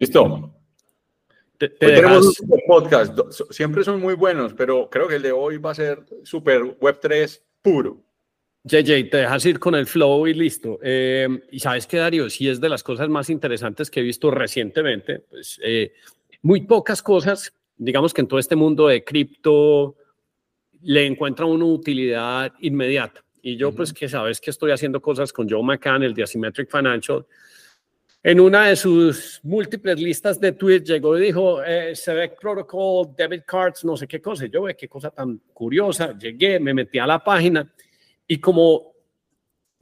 Listo. Te, tenemos un podcast. Siempre son muy buenos, pero creo que el de hoy va a ser super Web3 puro. JJ, te dejas ir con el flow y listo. Eh, y sabes que, Darío, sí es de las cosas más interesantes que he visto recientemente. Pues, eh, muy pocas cosas, digamos que en todo este mundo de cripto le encuentra una utilidad inmediata. Y yo, pues, que sabes que estoy haciendo cosas con Joe McCann, el de Asymmetric Financial, en una de sus múltiples listas de tweets llegó y dijo, eh, ve Protocol, debit cards, no sé qué cosa. Yo ve qué cosa tan curiosa. Llegué, me metí a la página y como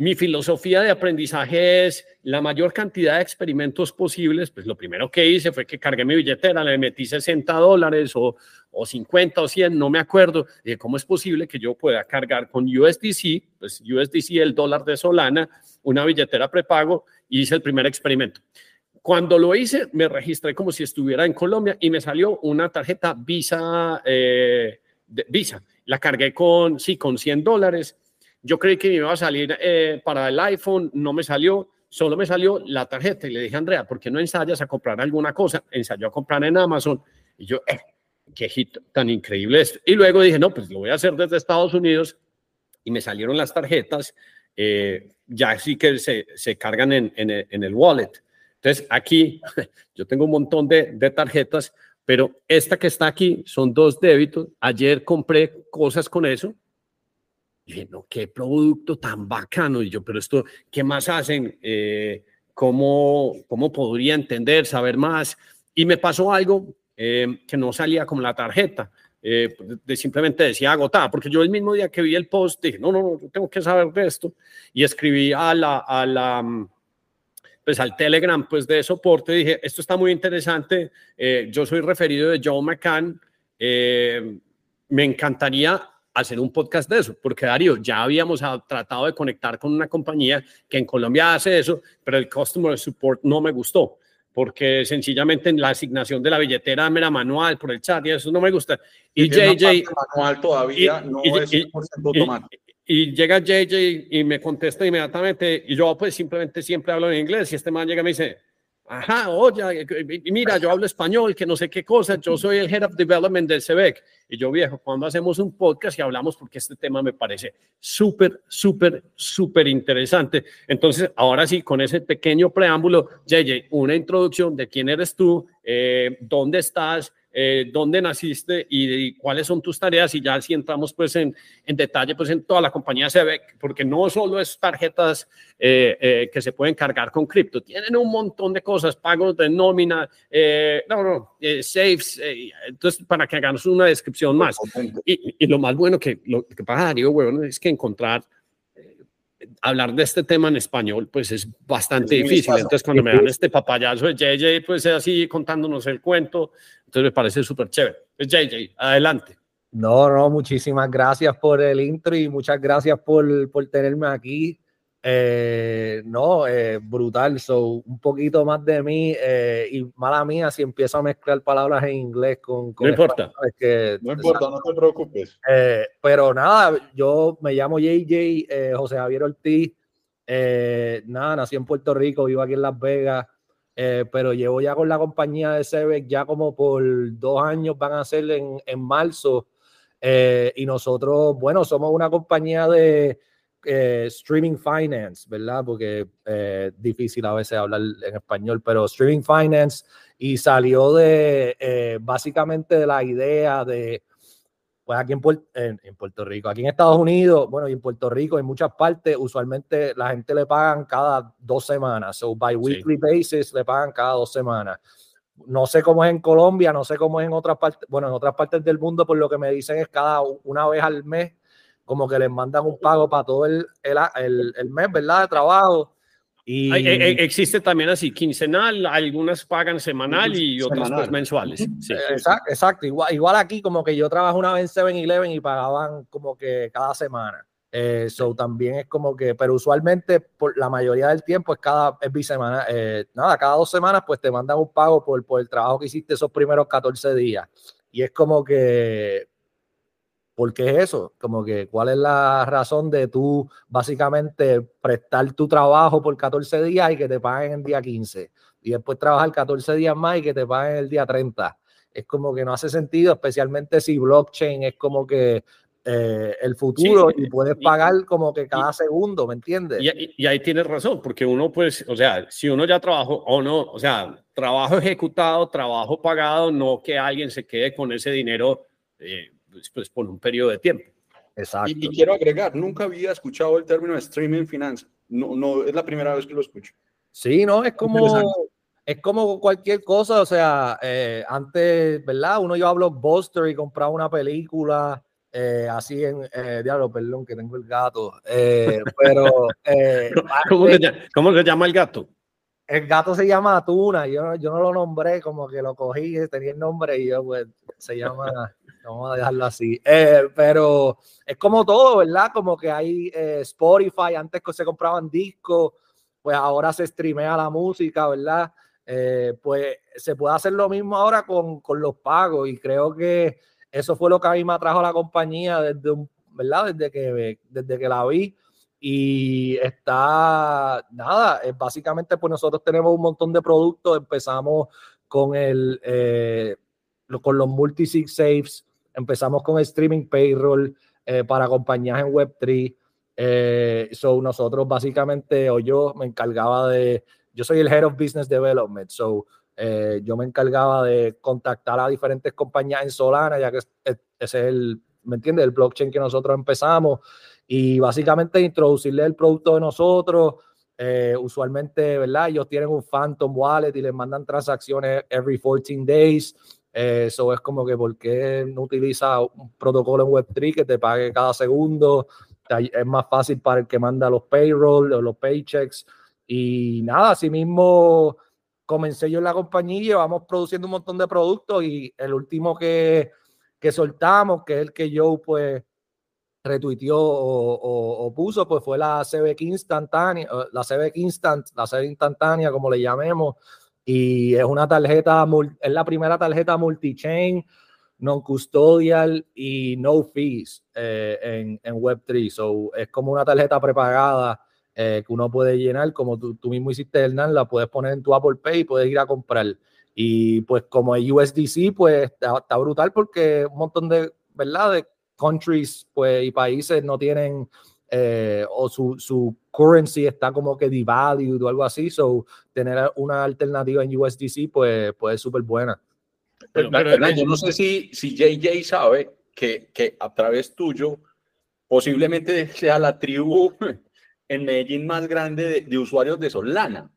mi filosofía de aprendizaje es la mayor cantidad de experimentos posibles, pues lo primero que hice fue que cargué mi billetera, le metí 60 dólares o, o 50 o 100, no me acuerdo. de ¿cómo es posible que yo pueda cargar con USDC, pues USDC, el dólar de Solana, una billetera prepago? Y hice el primer experimento. Cuando lo hice, me registré como si estuviera en Colombia y me salió una tarjeta Visa, eh, Visa. La cargué con, sí, con 100 dólares yo creí que me iba a salir eh, para el iPhone, no me salió, solo me salió la tarjeta y le dije, Andrea, ¿por qué no ensayas a comprar alguna cosa? Ensayó a comprar en Amazon y yo, eh, qué hit tan increíble esto. Y luego dije, no, pues lo voy a hacer desde Estados Unidos y me salieron las tarjetas, ya sí que se, se cargan en, en, el, en, el, wallet. Entonces aquí yo tengo un montón de, de tarjetas, pero esta que está aquí son dos débitos. Ayer compré cosas con eso, y dije, no, qué producto tan bacano. Y yo, pero esto, ¿qué más hacen? Eh, ¿cómo, ¿Cómo podría entender, saber más? Y me pasó algo eh, que no salía como la tarjeta. Eh, de simplemente decía agotada, porque yo el mismo día que vi el post dije, no, no, no, tengo que saber de esto, y escribí a la, a la, pues al Telegram, pues de soporte, dije, esto está muy interesante, yo soy referido de Joe McCann, me encantaría hacer un podcast de eso, porque Darío, ya habíamos tratado de conectar con una compañía que en Colombia hace eso, pero el Customer Support no me gustó, porque sencillamente en la asignación de la billetera me era manual por el chat y eso no me gusta. Y, JJ... Manual todavía no es Y, llega JJ y me contesta inmediatamente y yo pues simplemente siempre hablo en inglés y este man llega y me dice, Ajá, oye, mira, yo hablo español, que no sé qué cosa, yo soy el Head of Development del CEBEC. Y yo, viejo, cuando hacemos un podcast y hablamos, porque este tema me parece súper, súper, súper interesante. Entonces, ahora sí, con ese pequeño preámbulo, JJ, una introducción de quién eres tú, eh, dónde estás, eh, dónde naciste y, cuáles son tus tareas y ya así entramos pues en, en detalle pues en toda la compañía ve porque no solo es tarjetas eh, eh, que se pueden cargar con cripto, tienen un montón de cosas, pagos de nómina, no, no, saves, entonces para que hagamos una descripción más. Y, y, lo más bueno que, lo que pasa, Darío, bueno, es que encontrar hablar de este tema en español, pues es bastante difícil. Entonces, cuando me dan este papayazo de JJ, pues así contándonos el cuento, entonces me parece súper chévere. Pues JJ, adelante. No, no, muchísimas gracias por el intro y muchas gracias por, por tenerme aquí. Eh, no, eh, brutal. So, un poquito más de mí eh, y mala mía si empiezo a mezclar palabras en inglés con. no importa. que, no importa, no te preocupes. pero nada, yo me llamo JJ, José Javier Ortiz. nada, nací en Puerto Rico, vivo aquí en Las Vegas. pero llevo ya con la compañía de Sebec ya como por dos años, van a ser en, en marzo. y nosotros, bueno, somos una compañía de eh, streaming finance, ¿verdad? Porque es eh, difícil a veces hablar en español, pero streaming finance y salió de eh, básicamente de la idea de, pues aquí en, en, Puerto Rico, aquí en Estados Unidos, bueno, y en Puerto Rico, en muchas partes, usualmente la gente le pagan cada dos semanas, so by weekly basis le pagan cada dos semanas. No sé cómo es en Colombia, no sé cómo es en otras partes, bueno, en otras partes del mundo, por lo que me dicen es cada una vez al mes como que les mandan un pago para todo el, el, el, mes, ¿verdad? De trabajo. Y... E, existe también así, quincenal, algunas pagan semanal y otras pues mensuales. Sí. Exacto, exacto, Igual, igual aquí como que yo trabajo una vez en 7-Eleven y pagaban como que cada semana. Eso eh, también es como que, pero usualmente por la mayoría del tiempo es cada, es bisemana, eh, nada, cada dos semanas pues te mandan un pago por, por el trabajo que hiciste esos primeros 14 días. Y es como que ¿Por qué es eso? Como que, ¿cuál es la razón de tú básicamente prestar tu trabajo por 14 días y que te paguen en día 15? y después trabajar 14 días más y que te paguen el día 30. Es como que no hace sentido, especialmente si blockchain es como que eh, el futuro y puedes pagar como que cada segundo, ¿me entiendes? Y, ahí tienes razón, porque uno pues, o sea, si uno ya trabajó o no, o sea, trabajo ejecutado, trabajo pagado, no que alguien se quede con ese dinero eh, pues, pues, por un periodo de tiempo. Exacto. Y, quiero agregar, nunca había escuchado el término streaming finance, no, no es la primera vez que lo escucho. Sí, no, es como es como cualquier cosa, o sea, eh, antes, ¿verdad? Uno iba a Blockbuster y compraba una película, eh, así en, eh, diablo, perdón, que tengo el gato, pero... ¿Cómo, se llama, el gato? El gato se llama Tuna, yo, yo no lo nombré, como que lo cogí, tenía el nombre y yo, pues, se llama... Vamos a dejarlo así. pero es como todo, ¿verdad? Como que hay Spotify, antes que se compraban discos, pues ahora se streamea la música, ¿verdad? Eh, pues se puede hacer lo mismo ahora con, con, los pagos y creo que eso fue lo que a mí me atrajo la compañía desde, ¿verdad? desde, que, desde que la vi y está, nada, básicamente pues nosotros tenemos un montón de productos, empezamos con el, eh, con los multi-sig saves, empezamos con streaming payroll eh, para compañías en Web3, eh, so nosotros básicamente, o yo me encargaba de yo soy el Head of Business Development, so eh, yo me encargaba de contactar a diferentes compañías en Solana, ya que ese es el, ¿me entiendes? El blockchain que nosotros empezamos y básicamente introducirle el producto de nosotros. Eh, usualmente, ¿verdad? Ellos tienen un Phantom Wallet y les mandan transacciones every 14 days. Eso eh, es como que, ¿por qué no utiliza un protocolo en Web3 que te pague cada segundo? Es más fácil para el que manda los payroll o los paychecks. Y nada, así mismo comencé yo en la compañía y llevamos produciendo un montón de productos y el último que, que soltamos, que es el que Joe pues retuiteó o, puso, pues fue la CBK instantánea, la CBK Instant, la CBK instantánea, como le llamemos, y es una tarjeta, es la primera tarjeta multi-chain, non-custodial y no fees eh, en, en Web3. So, es como una tarjeta prepagada eh, que uno puede llenar, como tú, tú, mismo hiciste, Hernán, la puedes poner en tu Apple Pay y puedes ir a comprar. Y pues como el USDC, pues está, brutal porque un montón de, ¿verdad? De countries pues, y países no tienen, eh, o su, su, currency está como que devalued o algo así, so tener una alternativa en USDC pues, pues es súper buena. Pero, yo no sé si, si JJ sabe que, que a través tuyo posiblemente sea la tribu en Medellín más grande de, usuarios de Solana.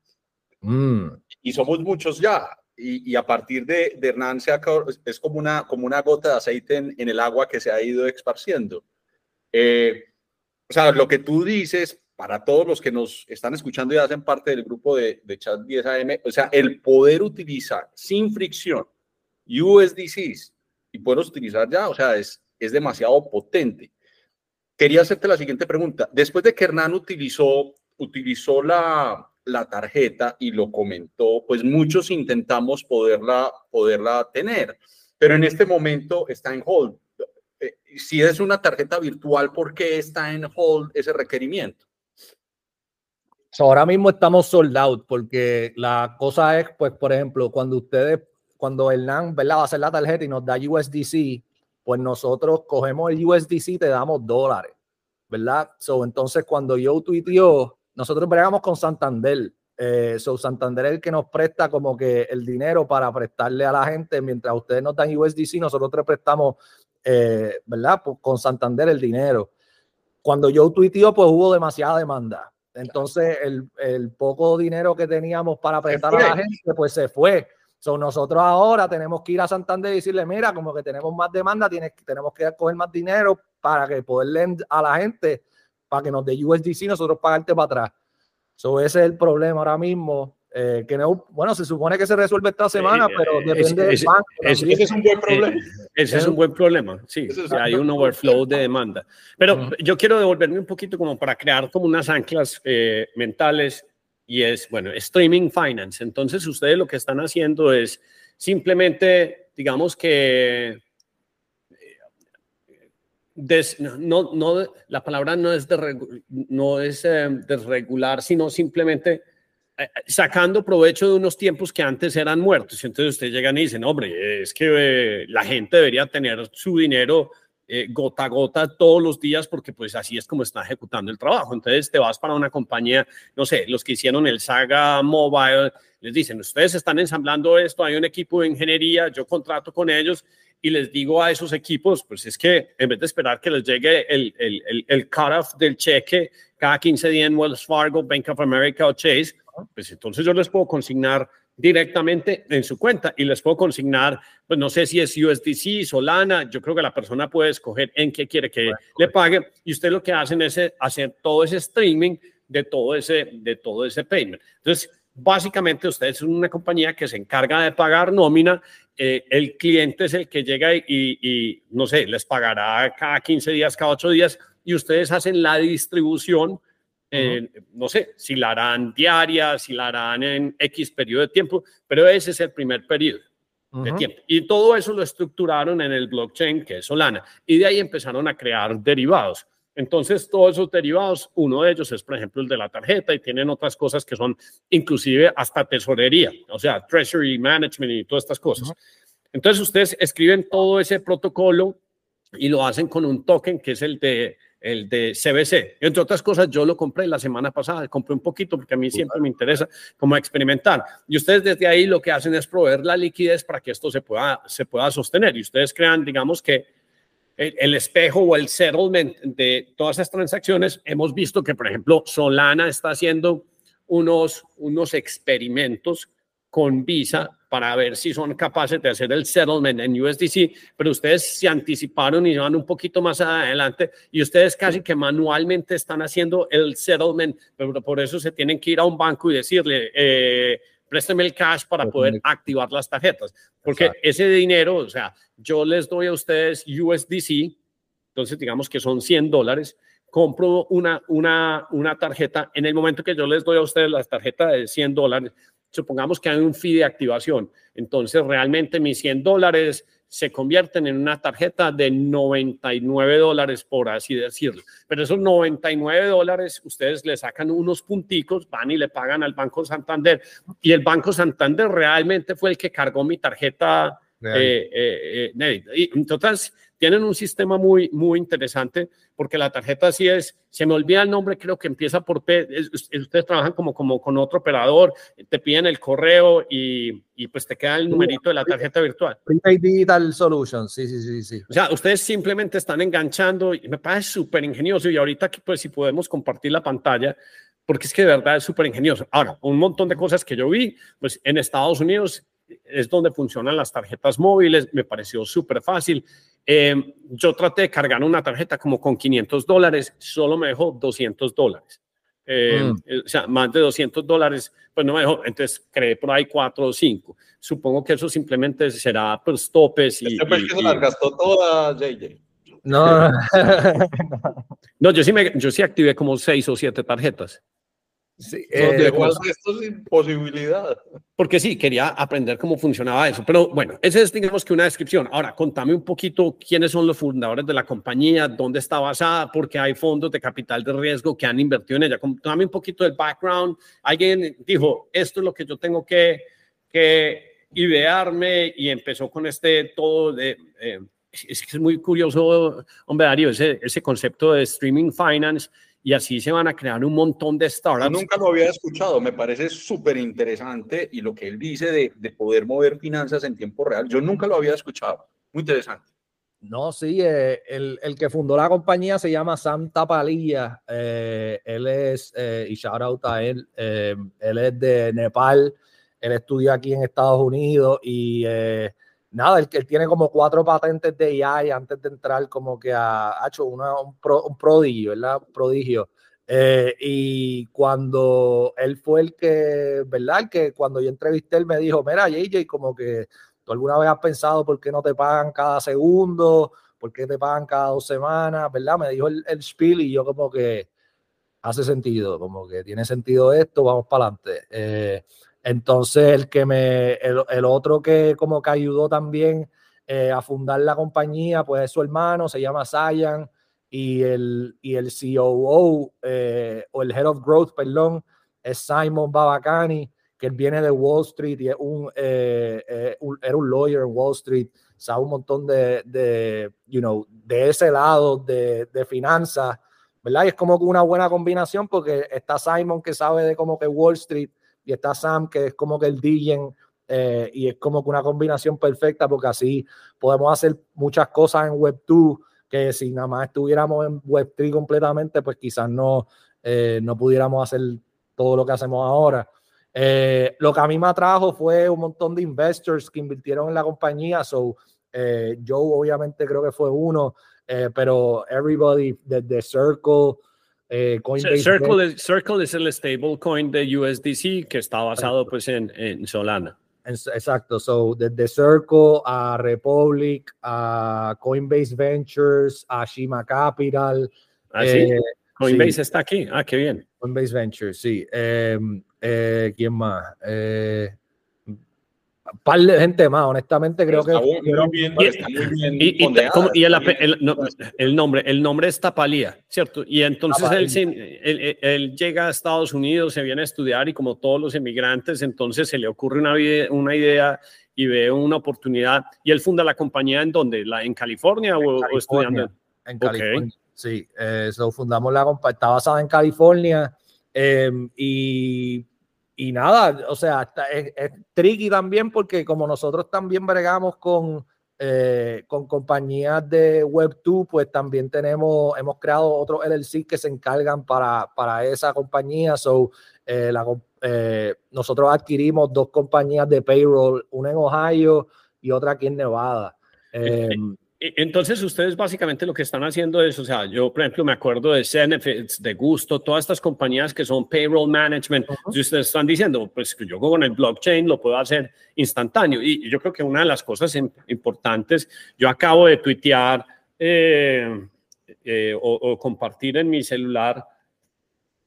Mm. Y somos muchos ya. Y, a partir de, de Hernán se es como una, como una gota de aceite en, el agua que se ha ido esparciendo. Eh, o sea, lo que tú dices, para todos los que nos están escuchando y hacen parte del grupo de, de Chat 10 AM, o sea, el poder utilizar sin fricción USDCs y poderlos utilizar ya, o sea, es, es demasiado potente. Quería hacerte la siguiente pregunta. Después de que Hernán utilizó, utilizó la, la tarjeta y lo comentó, pues muchos intentamos poderla, poderla tener, pero en este momento está en hold. Eh, si es una tarjeta virtual, ¿por qué está en hold ese requerimiento? ahora mismo estamos sold out porque la cosa es, pues, por ejemplo, cuando ustedes, cuando Hernán, ¿verdad? Va a hacer la tarjeta y nos da USDC, pues nosotros cogemos el USDC y te damos dólares, ¿verdad? So, entonces, cuando yo tuiteó, nosotros bregamos con Santander. Eh, so, Santander es el que nos presta como que el dinero para prestarle a la gente, mientras ustedes nos dan USDC, nosotros te prestamos, eh, ¿verdad? Pues, con Santander el dinero. Cuando yo tuiteó, pues hubo demasiada demanda. Entonces, el, el poco dinero que teníamos para prestar a la gente, pues se fue. So, nosotros ahora tenemos que ir a Santander y decirle, mira, como que tenemos más demanda, tienes, tenemos que coger más dinero para que poderle a la gente, para que nos dé USDC, nosotros pagarte para atrás. So, ese es el problema ahora mismo. Eh, que no, bueno, se supone que se resuelve esta semana, pero depende del banco. ese es un buen problema. Ese es un buen problema, sí. hay un overflow de demanda. Pero yo quiero devolverme un poquito como para crear como unas anclas eh, mentales y es, bueno, streaming finance. Entonces, ustedes lo que están haciendo es simplemente, digamos que, no, no, la palabra no es, de, no es eh, desregular, sino simplemente eh, sacando provecho de unos tiempos que antes eran muertos. Entonces ustedes llegan y dicen, hombre, es que la gente debería tener su dinero gota a gota todos los días porque pues así es como está ejecutando el trabajo. Entonces te vas para una compañía, no sé, los que hicieron el Saga Mobile, les dicen, ustedes están ensamblando esto, hay un equipo de ingeniería, yo contrato con ellos y les digo a esos equipos, pues es que en vez de esperar que les llegue el, el, el, el cut-off del cheque cada 15 días en Wells Fargo, Bank of America o Chase, pues entonces yo les puedo consignar directamente en su cuenta y les puedo consignar, pues no sé si es USDC, Solana, yo creo que la persona puede escoger en qué quiere que le pague y ustedes lo que hacen es hacer todo ese streaming de todo ese, de todo ese payment. Entonces, básicamente ustedes son una compañía que se encarga de pagar nómina eh, el cliente es el que llega y, no sé, les pagará cada 15 días, cada 8 días, y ustedes hacen la distribución, no sé, si la harán diaria, si la harán en X periodo de tiempo, pero ese es el primer periodo de tiempo. Y todo eso lo estructuraron en el blockchain, que es Solana, y de ahí empezaron a crear derivados. Entonces, todos esos derivados, uno de ellos es, por ejemplo, el de la tarjeta y tienen otras cosas que son inclusive hasta tesorería, o sea, treasury management y todas estas cosas. Entonces, ustedes escriben todo ese protocolo y lo hacen con un token que es el de el de CBC. Entre otras cosas, yo lo compré la semana pasada, compré un poquito porque a mí siempre me interesa como experimentar. Y ustedes desde ahí lo que hacen es proveer la liquidez para que esto se pueda, se pueda sostener. Y ustedes crean, digamos que el, espejo o el settlement de todas esas transacciones, hemos visto que, por ejemplo, Solana está haciendo unos, unos experimentos con Visa para ver si son capaces de hacer el settlement en USDC, pero ustedes se anticiparon y van un poquito más adelante y ustedes casi que manualmente están haciendo el settlement, pero por eso se tienen que ir a un banco y decirle, eh, présteme el cash para poder activar las tarjetas, porque ese dinero, o sea, yo les doy a ustedes USDC, entonces digamos que son 100 dólares, compro una, una, una tarjeta, en el momento que yo les doy a ustedes la tarjeta de 100 dólares, supongamos que hay un fee de activación, entonces realmente mis 100 dólares se convierten en una tarjeta de 99 dólares, por así decirlo. Pero esos 99 dólares, ustedes le sacan unos punticos, van y le pagan al Banco Santander. Y el Banco Santander realmente fue el que cargó mi tarjeta eh, eh, eh, y entonces tienen un sistema muy, muy interesante porque la tarjeta sí es, se me olvida el nombre, creo que empieza por P, ustedes trabajan como, como con otro operador, te piden el correo y, y pues te queda el numerito de la tarjeta virtual. Digital Solutions, sí, sí, sí, sí. O sea, ustedes simplemente están enganchando y me parece súper ingenioso y ahorita pues si podemos compartir la pantalla, porque es que de verdad es súper ingenioso. Ahora, un montón de cosas que yo vi, pues en Estados Unidos es donde funcionan las tarjetas móviles, me pareció súper fácil. Eh, yo traté de cargar una tarjeta como con 500 dólares, solo me dejó 200 dólares. Eh, mm. O sea, más de 200 dólares, pues no me dejó. Entonces creé por ahí 4 o 5. Supongo que eso simplemente será pues topes y. Este y, que se las gastó toda, JJ. No, no, yo sí, me, yo sí activé como 6 o 7 tarjetas. Sí, eh, esto sin posibilidad. Porque sí, quería aprender cómo funcionaba eso. Pero bueno, esa es, digamos que una descripción. Ahora, contame un poquito quiénes son los fundadores de la compañía, dónde está basada, porque hay fondos de capital de riesgo que han invertido en ella. Contame un poquito del background. Alguien dijo, esto es lo que yo tengo que, que idearme y empezó con este todo de... Eh, es es muy curioso, hombre Darío, ese, ese concepto de streaming finance y así se van a crear un montón de startups. Yo nunca lo había escuchado, me parece súper interesante y lo que él dice de, de, poder mover finanzas en tiempo real, yo nunca lo había escuchado. Muy interesante. No, sí, eh, el, el, que fundó la compañía se llama Sam Tapalilla. Eh, él es, eh, y shout out a él, eh, él es de Nepal, él estudia aquí en Estados Unidos y eh, nada, él, él, tiene como cuatro patentes de AI antes de entrar como que ha, hecho una, un, pro, un, prodigio, ¿verdad? Prodigio. Eh, y cuando él fue el que, ¿verdad? que cuando yo entrevisté, él me dijo, mira, JJ, como que tú alguna vez has pensado por qué no te pagan cada segundo, por qué te pagan cada dos semanas, ¿verdad? Me dijo el, el spiel y yo como que hace sentido, como que tiene sentido esto, vamos para adelante. Eh, entonces, el que me, el, otro que como que ayudó también eh, a fundar la compañía, pues es su hermano, se llama Sayan, y el, y el COO eh, o el Head of Growth, perdón, es Simon Babacani, que viene de Wall Street y es un, eh, era un lawyer en Wall Street, sabe un montón de, de you know, de ese lado de, de finanzas, ¿verdad? Y es como una buena combinación porque está Simon que sabe de como que Wall Street y está Sam que es como que el DJ eh, y es como que una combinación perfecta porque así podemos hacer muchas cosas en Web2 que si nada más estuviéramos en Web3 completamente, pues quizás no, eh, no pudiéramos hacer todo lo que hacemos ahora. Eh, lo que a mí me atrajo fue un montón de investors que invirtieron en la compañía. So, eh, Joe obviamente creo que fue uno, pero everybody, desde Circle, Coinbase. Circle, es, Circle es el stablecoin de USDC que está basado pues en, en Solana. Exacto, so desde Circle a Republic, a Coinbase Ventures, a Shima Capital. ¿Ah, eh, Coinbase está aquí, ah, qué bien. Coinbase Ventures, sí. Em, eh, ¿Quién más? Eh, par de gente más, honestamente creo que... y, el, nombre, el nombre es Tapalía, ¿cierto? Y entonces él, él, llega a Estados Unidos, se viene a estudiar y como todos los emigrantes, entonces se le ocurre una, una idea y ve una oportunidad y él funda la compañía en donde, la, en California, o, estudiando. En California, sí. Eh, fundamos la compañía, está basada en California em, y y nada, o sea, es, tricky también porque como nosotros también bregamos con, eh, con compañías de Web2, pues también tenemos, hemos creado otros LLC que se encargan para, para esa compañía. So, eh, eh, nosotros adquirimos dos compañías de payroll, una en Ohio y otra aquí en Nevada. Em, entonces, ustedes básicamente lo que están haciendo es, o sea, yo, por ejemplo, me acuerdo de Zenefits, de Gusto, todas estas compañías que son payroll management, y ustedes están diciendo, pues yo con el blockchain lo puedo hacer instantáneo. Y yo creo que una de las cosas importantes, yo acabo de tuitear eh, eh, o, compartir en mi celular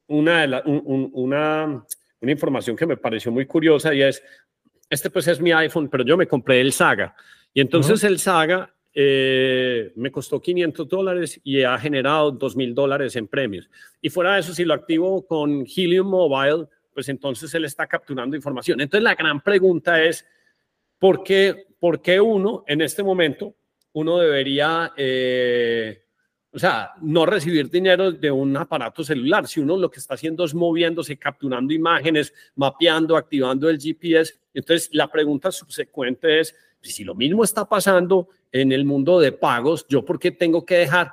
una, una, una información que me pareció muy curiosa y es, este pues es mi iPhone, pero yo me compré el Saga. Y entonces el Saga eh, me costó 500 dólares y ha generado 2 mil dólares en premios. Y fuera de eso, si lo activo con Helium Mobile, pues entonces él está capturando información. Entonces la gran pregunta es, ¿por qué, por qué uno en este momento, uno debería, eh, o sea, no recibir dinero de un aparato celular? Si uno lo que está haciendo es moviéndose, capturando imágenes, mapeando, activando el GPS. Entonces la pregunta subsecuente es, si lo mismo está pasando en el mundo de pagos, yo por qué tengo que dejar,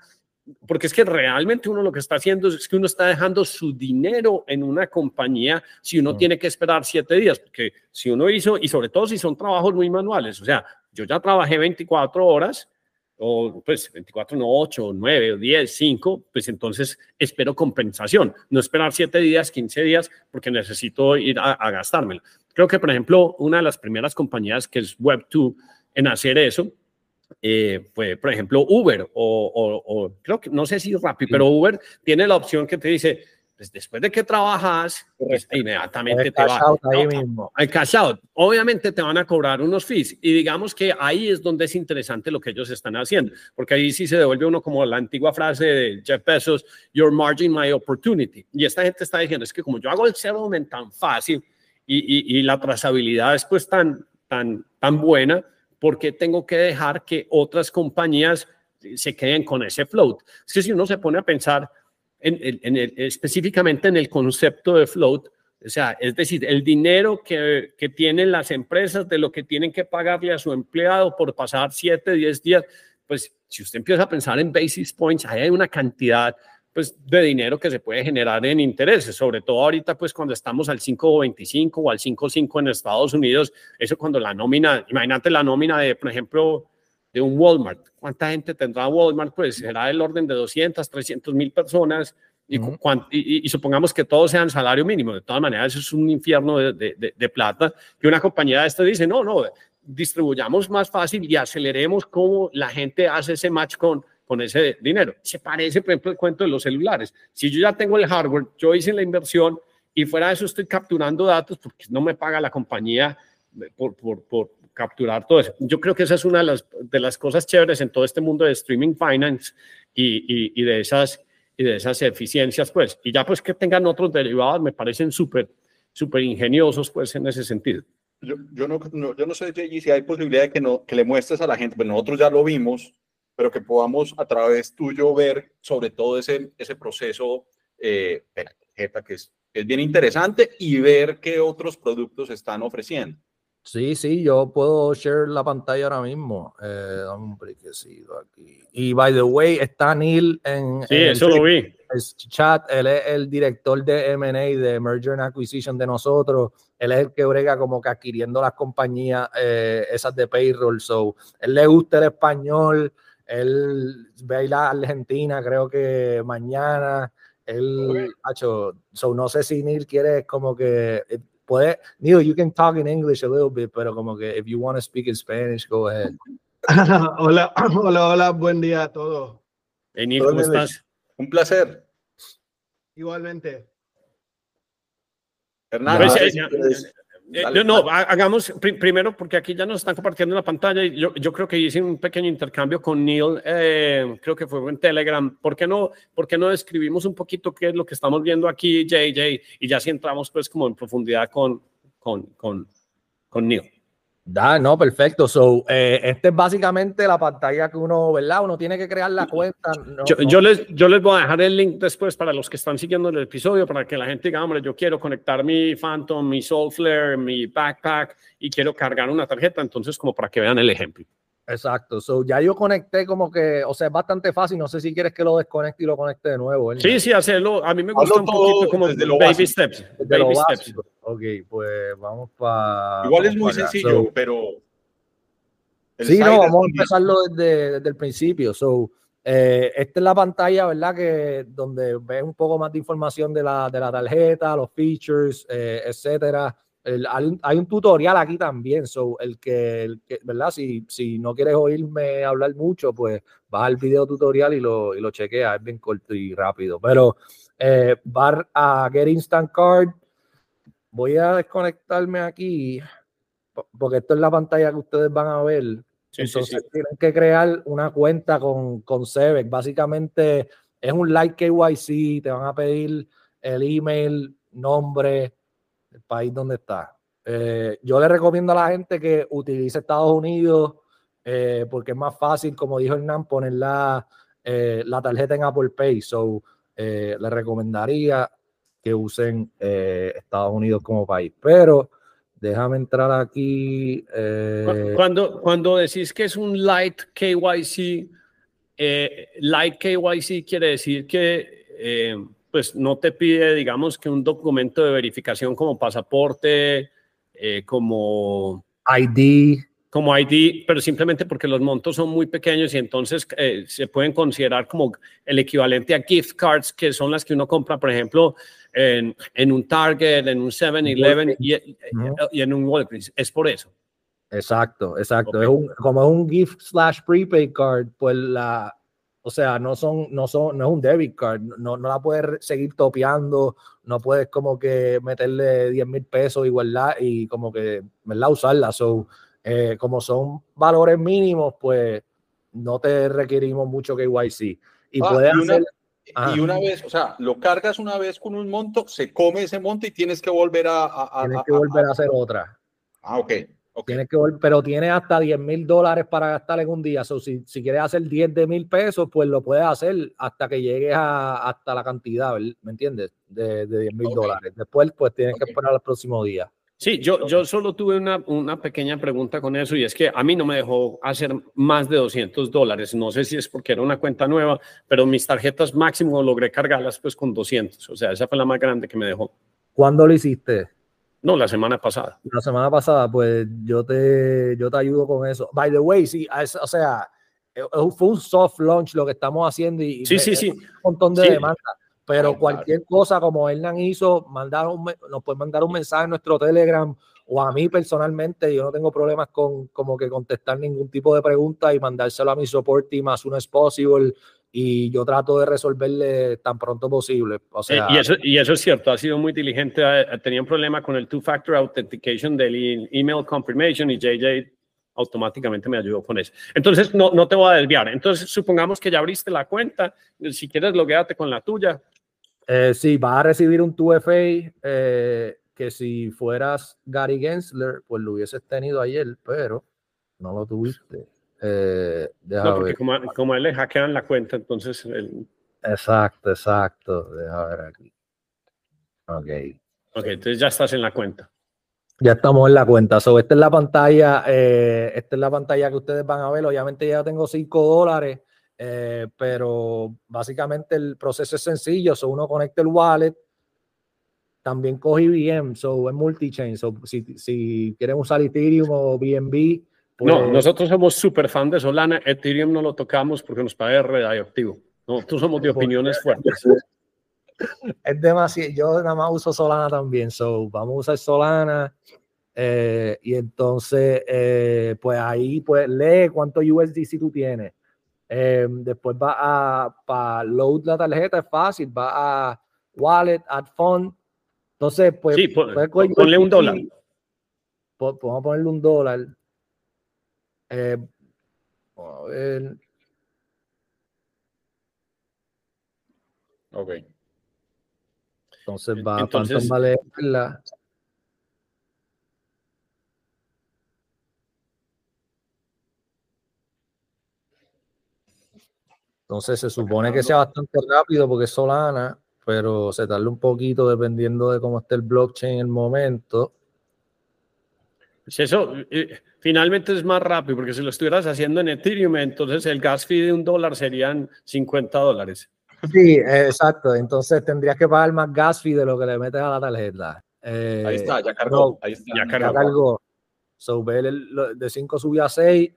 porque es que realmente uno lo que está haciendo es que uno está dejando su dinero en una compañía si uno mm. tiene que esperar siete días, porque si uno hizo, y sobre todo si son trabajos muy manuales, o sea, yo ya trabajé 24 horas, o pues 24, no 8, 9, 10, 5, pues entonces espero compensación, no esperar siete días, 15 días, porque necesito ir a, a gastármelo. Creo que, por ejemplo, una de las primeras compañías que es Web2 en hacer eso, eh, fue, por ejemplo, Uber o, creo que, no sé si rápido, pero Uber tiene la opción que te dice, pues después de que trabajas, pues inmediatamente te va ahí mismo. El cash out. Obviamente te van a cobrar unos fees y digamos que ahí es donde es interesante lo que ellos están haciendo, porque ahí sí se devuelve uno como la antigua frase de Jeff Bezos, your margin, my opportunity. Y esta gente está diciendo, es que como yo hago el settlement tan fácil y, y la trazabilidad es pues tan, tan, tan buena, ¿por qué tengo que dejar que otras compañías se queden con ese float? Es que si uno se pone a pensar en, específicamente en el concepto de float, o sea, es decir, el dinero que, que, tienen las empresas de lo que tienen que pagarle a su empleado por pasar 7, 10 días, pues si usted empieza a pensar en basis points, ahí hay una cantidad pues, de dinero que se puede generar en intereses, sobre todo ahorita, pues cuando estamos al 5.25 o al 5.5 en Estados Unidos, eso cuando la nómina, imagínate la nómina de, por ejemplo, de un Walmart, ¿cuánta gente tendrá Walmart? Pues será del orden de 200, 300 mil personas y, y, supongamos que todos sean salario mínimo, de todas maneras eso es un infierno de, de, de plata, que una compañía de esta dice, no, no, distribuyamos más fácil y aceleremos cómo la gente hace ese match con con ese dinero. Se parece, por ejemplo, el cuento de los celulares. Si yo ya tengo el hardware, yo hice la inversión y fuera de eso estoy capturando datos porque no me paga la compañía por, por, capturar todo eso. Yo creo que esa es una de las, cosas chéveres en todo este mundo de streaming finance y, de esas y de esas eficiencias, pues, y ya pues que tengan otros derivados me parecen súper, súper ingeniosos pues en ese sentido. Yo, yo, no, yo no sé si hay posibilidad de que, no, que le muestres a la gente, pero pues nosotros ya lo vimos, pero que podamos a través tuyo ver sobre todo ese, ese proceso eh, de la tarjeta que es, es bien interesante y ver qué otros productos están ofreciendo. Sí, sí, yo puedo share la pantalla ahora mismo. Eh, un aquí. Y by the way, está Neil en, sí, eso lo vi. el chat. Él es el director de MA, de Merger and Acquisition de nosotros. Él es el que brega como que adquiriendo las compañías, eh, esas de payroll. So, él le gusta el español. Él ve a la Argentina, creo que mañana. Él, hecho, so, no sé si Neil quiere como que puede, Neil, you can talk in English a little bit, pero como que if you want to speak in Spanish, go ahead. hola, hola, hola, buen día a todos. Hey, Neil, ¿cómo estás? Un placer. Igualmente. Hernán, eh, no, hagamos primero, porque aquí ya nos están compartiendo la pantalla y yo, yo creo que hice un pequeño intercambio con Neil, eh, creo que fue en Telegram. ¿Por qué, no, ¿Por qué no describimos un poquito qué es lo que estamos viendo aquí, JJ? Y ya si entramos pues como en profundidad con, con, con, con Neil. Da, no, perfecto. So, eh, esta es básicamente la pantalla que uno, ¿verdad? Uno tiene que crear la cuenta. yo, les, yo les voy a dejar el link después para los que están siguiendo el episodio, para que la gente diga, hombre, yo quiero conectar mi Phantom, mi Soulflare, mi Backpack y quiero cargar una tarjeta. Entonces, como para que vean el ejemplo. Exacto. So, ya yo conecté como que, o sea, es bastante fácil. No sé si quieres que lo desconecte y lo conecte de nuevo. Sí, sí, hacerlo. A mí me gusta un poquito como baby steps. Baby steps. Ok, pues vamos para. Igual es muy sencillo, pero. Sí, no, vamos a empezarlo desde, desde el principio. So, eh, esta es la pantalla, ¿verdad? Que donde ves un poco más de información de la, de la tarjeta, los features, eh, etcétera hay, un, tutorial aquí también, so el que, el que ¿verdad? Si, si, no quieres oírme hablar mucho, pues vas al video tutorial y lo, y lo chequeas, es bien corto y rápido. Pero eh, va a Get Instant Card, voy a desconectarme aquí, porque esto es la pantalla que ustedes van a ver. Entonces tienen que crear una cuenta con, con Básicamente es un like KYC, te van a pedir el email, nombre, el país donde está. Eh, yo le recomiendo a la gente que utilice Estados Unidos eh, porque es más fácil, como dijo Hernán, poner la, eh, la tarjeta en Apple Pay. So, le recomendaría que usen Estados Unidos como país. Pero déjame entrar aquí. Cuando, cuando decís que es un light KYC, light KYC quiere decir que pues no te pide, digamos, que un documento de verificación como pasaporte, eh, como ID. Como ID, pero simplemente porque los montos son muy pequeños y entonces eh, se pueden considerar como el equivalente a gift cards, que son las que uno compra, por ejemplo, en, en un Target, en un 7-Eleven y, y, en un Walgreens. Es por eso. Exacto, exacto. Es un, como un gift slash prepaid card, pues la, o sea, no son, no son, no es un debit card, no, no la puedes seguir topeando, no puedes como que meterle 10 mil pesos igualdad y como que, ¿verdad? Usarla. So, eh, como son valores mínimos, pues no te requerimos mucho KYC. Y ah, puedes y una, vez, o sea, lo cargas una vez con un monto, se come ese monto y tienes que volver a... tienes que volver a hacer otra. Ah, ok. Tienes que, pero tiene hasta 10 mil dólares para gastar en un día. So, si, si, quieres hacer 10 de mil pesos, pues lo puedes hacer hasta que llegues a, hasta la cantidad, ¿me entiendes? De, de 10 mil dólares. Después, pues tienes que esperar al próximo día. Sí, yo, yo solo tuve una, una, pequeña pregunta con eso y es que a mí no me dejó hacer más de 200 dólares. No sé si es porque era una cuenta nueva, pero mis tarjetas máximo logré cargarlas pues con 200. O sea, esa fue la más grande que me dejó. ¿Cuándo lo hiciste? No, la semana pasada. La semana pasada, pues yo te, yo te ayudo con eso. By the way, sí, o sea, eh, fue un soft launch lo que estamos haciendo y, sí, sí, sí. un montón de demandas. Pero cualquier cosa como Hernán hizo, mandar nos puede mandar un mensaje en nuestro Telegram o a mí personalmente, yo no tengo problemas con como que contestar ningún tipo de pregunta y mandárselo a mi support team as soon as possible y yo trato de resolverle tan pronto posible. O sea, y, eso, y eso es cierto, ha sido muy diligente. Tenía un problema con el two-factor authentication del email confirmation y JJ automáticamente me ayudó con eso. Entonces, no, no te voy a desviar. Entonces, supongamos que ya abriste la cuenta. Si quieres, logueate con la tuya. Eh, sí, vas a recibir un 2FA. Eh, que si fueras Gary Gensler, pues lo hubieses tenido ayer, pero no lo tuviste. Eh, no, porque como, como, él le hackean la cuenta, entonces... Exacto, exacto. Deja ver aquí. Ok. Ok, entonces ya estás en la cuenta. Ya estamos en la cuenta. So, esta es la pantalla, eh, esta es la pantalla que ustedes van a ver. Obviamente ya tengo 5 dólares, eh, pero básicamente el proceso es sencillo. So, uno conecta el wallet, también coge IBM, so es multi-chain. So, si, si quieren usar Ethereum o BNB. Pues... No, nosotros somos súper fan de Solana. Ethereum no lo tocamos porque nos paga radioactivo. Nosotros somos de opiniones fuertes. es demasiado. Yo nada más uso Solana también, so vamos a usar Solana. Eh, y entonces, eh, pues ahí pues lee cuánto USDC tú tienes. Eh, después va a para load la tarjeta, es fácil, va a wallet, add fund. Entonces, pues, sí, ponle un dólar. vamos a ponerle un dólar. A ver. Ok. Entonces va Entonces, a leerla. Entonces se supone que sea bastante rápido porque es Solana, pero se tarda un poquito dependiendo de cómo esté el blockchain en el momento. Pues eso eh, finalmente es más rápido porque si lo estuvieras haciendo en Ethereum, entonces el gas fee de un dólar serían 50 dólares. Sí, exacto. Entonces tendrías que pagar más gas fee de lo que le metes a la tarjeta. Eh, ahí está, ya cargó. ahí está. Ya, cargó. So, el, de 5 subió a 6.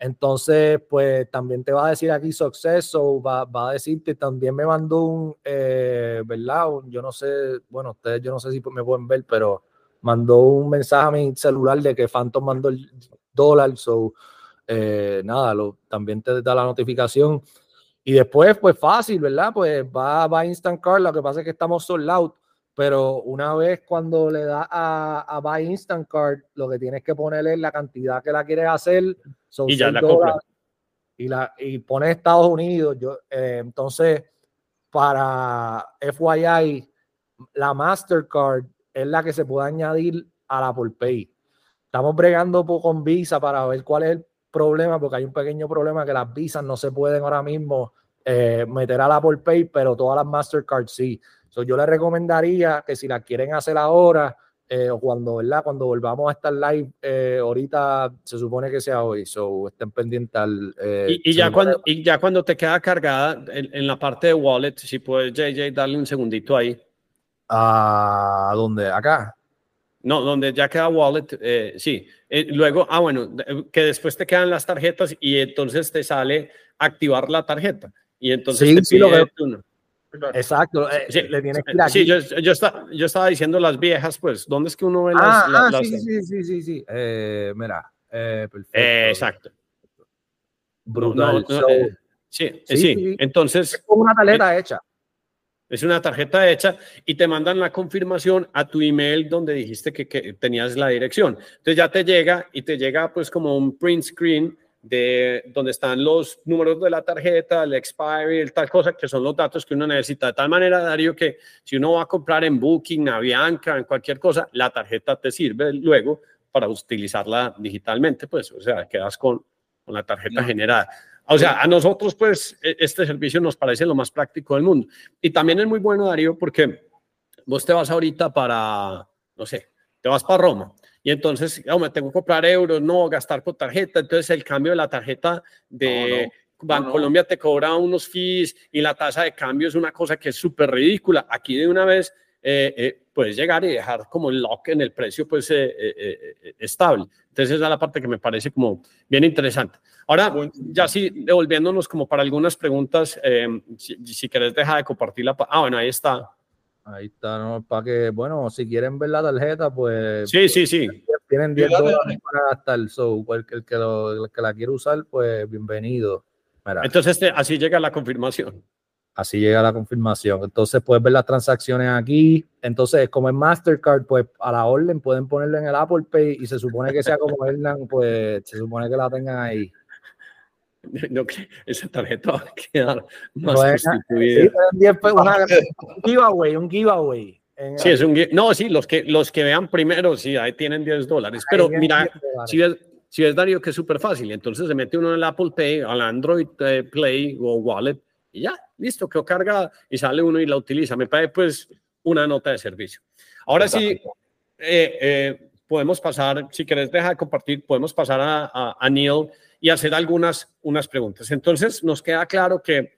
Entonces, pues también te va a decir aquí success, va, va a decirte, también me mandó un, eh, ¿verdad? yo no sé, bueno, ustedes yo no sé si me pueden ver, pero mandó un mensaje a mi celular de que Phantom mandó el dólar, so, eh, nada, lo, también te da la notificación. Y después, pues fácil, ¿verdad? Pues va, va Instant Card, lo que pasa es que estamos sold out, pero una vez cuando le das a, a Buy Instant Card, lo que tienes que ponerle es la cantidad que la quieres hacer. Son y ya la compra. Y, la, y pones Estados Unidos. Yo, eh, entonces, para FYI, la Mastercard es la que se puede añadir a la Apple Pay. Estamos bregando con Visa para ver cuál es el problema, porque hay un pequeño problema que las visas no se pueden ahora mismo eh, meter la Apple Pay, pero todas las Mastercard sí. yo le recomendaría que si la quieren hacer ahora eh, o cuando, ¿verdad? Cuando volvamos a estar live, eh, ahorita se supone que sea hoy, so estén pendientes al... y, ya cuando, y ya cuando te queda cargada en, la parte de wallet, si puedes, JJ, darle un segundito ahí. ¿A dónde? ¿Acá? No, donde ya queda wallet, eh, sí. Eh, luego, ah, bueno, que después te quedan las tarjetas y entonces te sale activar la tarjeta. Y entonces sí, te sí, lo Exacto, eh, sí, le tienes que ir Sí, yo, yo, yo, estaba diciendo las viejas, pues, ¿dónde es que uno ve las? Ah, ah sí, sí, sí, sí, sí, mira, perfecto. exacto. Brutal. sí, sí, entonces. Es como una tarjeta hecha. Es una tarjeta hecha y te mandan la confirmación a tu email donde dijiste que, tenías la dirección. Entonces ya te llega y te llega pues como un print screen de donde están los números de la tarjeta, el expiry, el tal cosa, que son los datos que uno necesita. De tal manera, Darío, que si uno va a comprar en Booking, Avianca, en cualquier cosa, la tarjeta te sirve luego para utilizarla digitalmente, pues, o sea, quedas con, con la tarjeta generada. O sea, a nosotros, pues, e, este servicio nos parece lo más práctico del mundo. Y también es muy bueno, Darío, porque vos te vas ahorita para, no sé, te vas para Roma. Y entonces, oh, me tengo que comprar euros, no, gastar con tarjeta. Entonces, el cambio de la tarjeta de Bancolombia te cobra unos fees y la tasa de cambio es una cosa que es súper ridícula. Aquí de una vez eh, eh, puedes llegar y dejar como el lock en el precio pues eh, estable. Entonces esa es la parte que me parece como bien interesante. Ahora, ya sí, devolviéndonos como para algunas preguntas, si, si, querés dejar de compartirla. Ah, bueno, ahí está. Ahí está, ¿no? Para que, bueno, si quieren ver la tarjeta, pues... Sí, sí, sí. Tienen 10 dólares para gastar, so, el, el, que lo, el que la quiere usar, pues bienvenido. Entonces, este, así llega la confirmación. Así llega la confirmación. Entonces puedes ver las transacciones aquí. Entonces, como es Mastercard, pues a la orden pueden ponerlo en el Apple Pay y se supone que sea como Hernán, pues se supone que la tengan ahí. No, esa tarjeta va a quedar más pues, un giveaway, un giveaway. sí, es un No, sí, los que, los que vean primero, sí, ahí tienen 10 dólares. Pero mira, si ves, si ves Darío que es súper fácil, entonces se mete uno en el Apple Pay, al Android eh, Play o Wallet y ya, listo, quedó cargada y sale uno y la utiliza. Me pague pues una nota de servicio. Ahora sí, eh, eh, podemos pasar, si querés dejar de compartir, podemos pasar a, a, Neil y hacer algunas unas preguntas. Entonces, nos queda claro que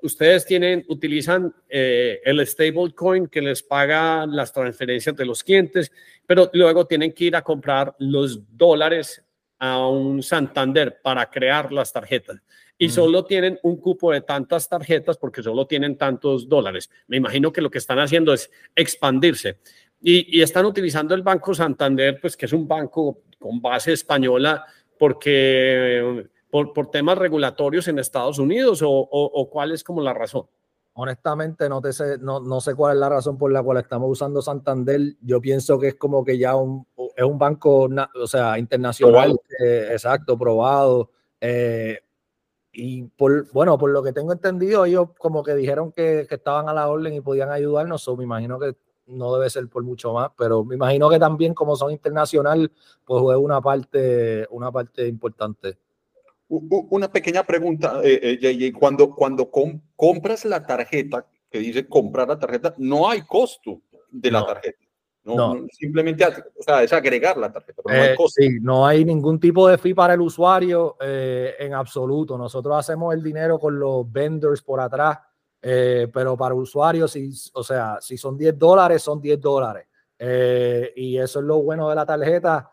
ustedes tienen, utilizan eh, el stablecoin que les paga las transferencias de los clientes, pero luego tienen que ir a comprar los dólares a un Santander para crear las tarjetas y solo tienen un cupo de tantas tarjetas porque solo tienen tantos dólares. Me imagino que lo que están haciendo es expandirse y, están utilizando el Banco Santander, pues que es un banco con base española porque por, por temas regulatorios en Estados Unidos o, o, cuál es como la razón. Honestamente, no, te sé, no, no, sé cuál es la razón por la cual estamos usando Santander. Yo pienso que es como que ya un, es un banco, o sea, internacional, eh, exacto, probado. Eh, y por, bueno, por lo que tengo entendido, ellos como que dijeron que, que estaban a la orden y podían ayudarnos, o me imagino que no debe ser por mucho más, pero me imagino que también como son internacional, pues juega una parte, una parte importante. Una pequeña pregunta, eh, eh cuando, cuando compras la tarjeta, que dice comprar la tarjeta, no hay costo de la tarjeta. No, simplemente o sea, es agregar la tarjeta. no, hay eh, sí, no hay ningún tipo de fee para el usuario en absoluto. Nosotros hacemos el dinero con los vendors por atrás, eh, pero para usuarios, si, o sea, si son 10 dólares, son 10 dólares. y eso es lo bueno de la tarjeta.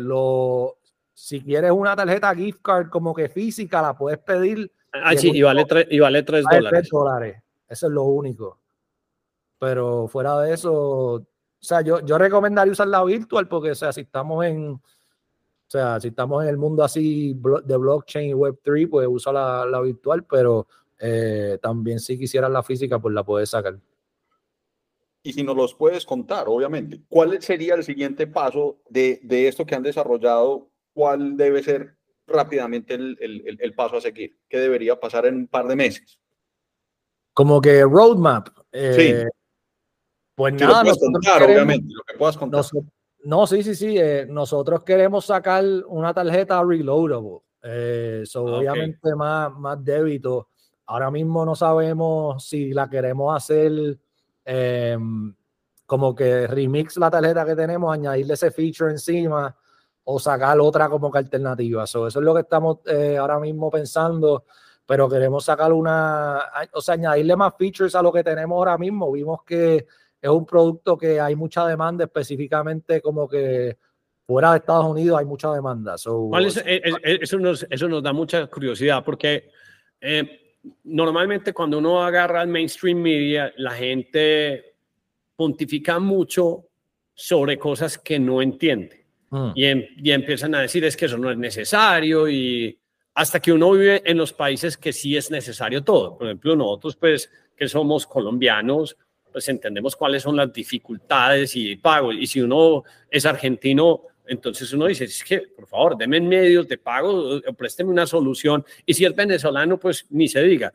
lo, si quieres una tarjeta gift card como que física, la puedes pedir. Ah, sí, y vale, y vale 3 dólares. dólares. Eso es lo único. Pero fuera de eso, o sea, yo, yo recomendaría usar la virtual porque, o sea, si estamos en, o sea, si estamos en el mundo así de blockchain y Web3, pues usa la, la virtual, pero eh, también si quisieras la física, pues la puedes sacar. Y si nos los puedes contar, obviamente, ¿cuál sería el siguiente paso de, de esto que han desarrollado? ¿Cuál debe ser rápidamente el, el, el, paso a seguir? ¿Qué debería pasar en un par de meses? Como que roadmap. Eh, sí. Pues nada, lo contar, obviamente, lo que puedas contar. no, sí, sí, sí. Eh, nosotros queremos sacar una tarjeta reloadable. Eh, ah, obviamente más, más débito. Ahora mismo no sabemos si la queremos hacer em, como que remix la tarjeta que tenemos, añadirle ese feature encima o sacar otra como que alternativa. eso es lo que estamos eh, ahora mismo pensando, pero queremos sacar una, o sea, añadirle más features a lo que tenemos ahora mismo. Vimos que es un producto que hay mucha demanda, específicamente como que fuera de Estados Unidos hay mucha demanda. Eh, eh, eso, nos, eso nos da mucha curiosidad porque eh, normalmente cuando uno agarra al mainstream media, la gente pontifica mucho sobre cosas que no entiende. Mm. Y, em, y, empiezan a decir es que eso no es necesario y hasta que uno vive en los países que sí es necesario todo. Por ejemplo, nosotros pues que somos colombianos, pues entendemos cuáles son las dificultades y pago. Y si uno es argentino, entonces uno dice, es que, por favor, deme medios de pago, présteme una solución. Y si es venezolano, pues ni se diga.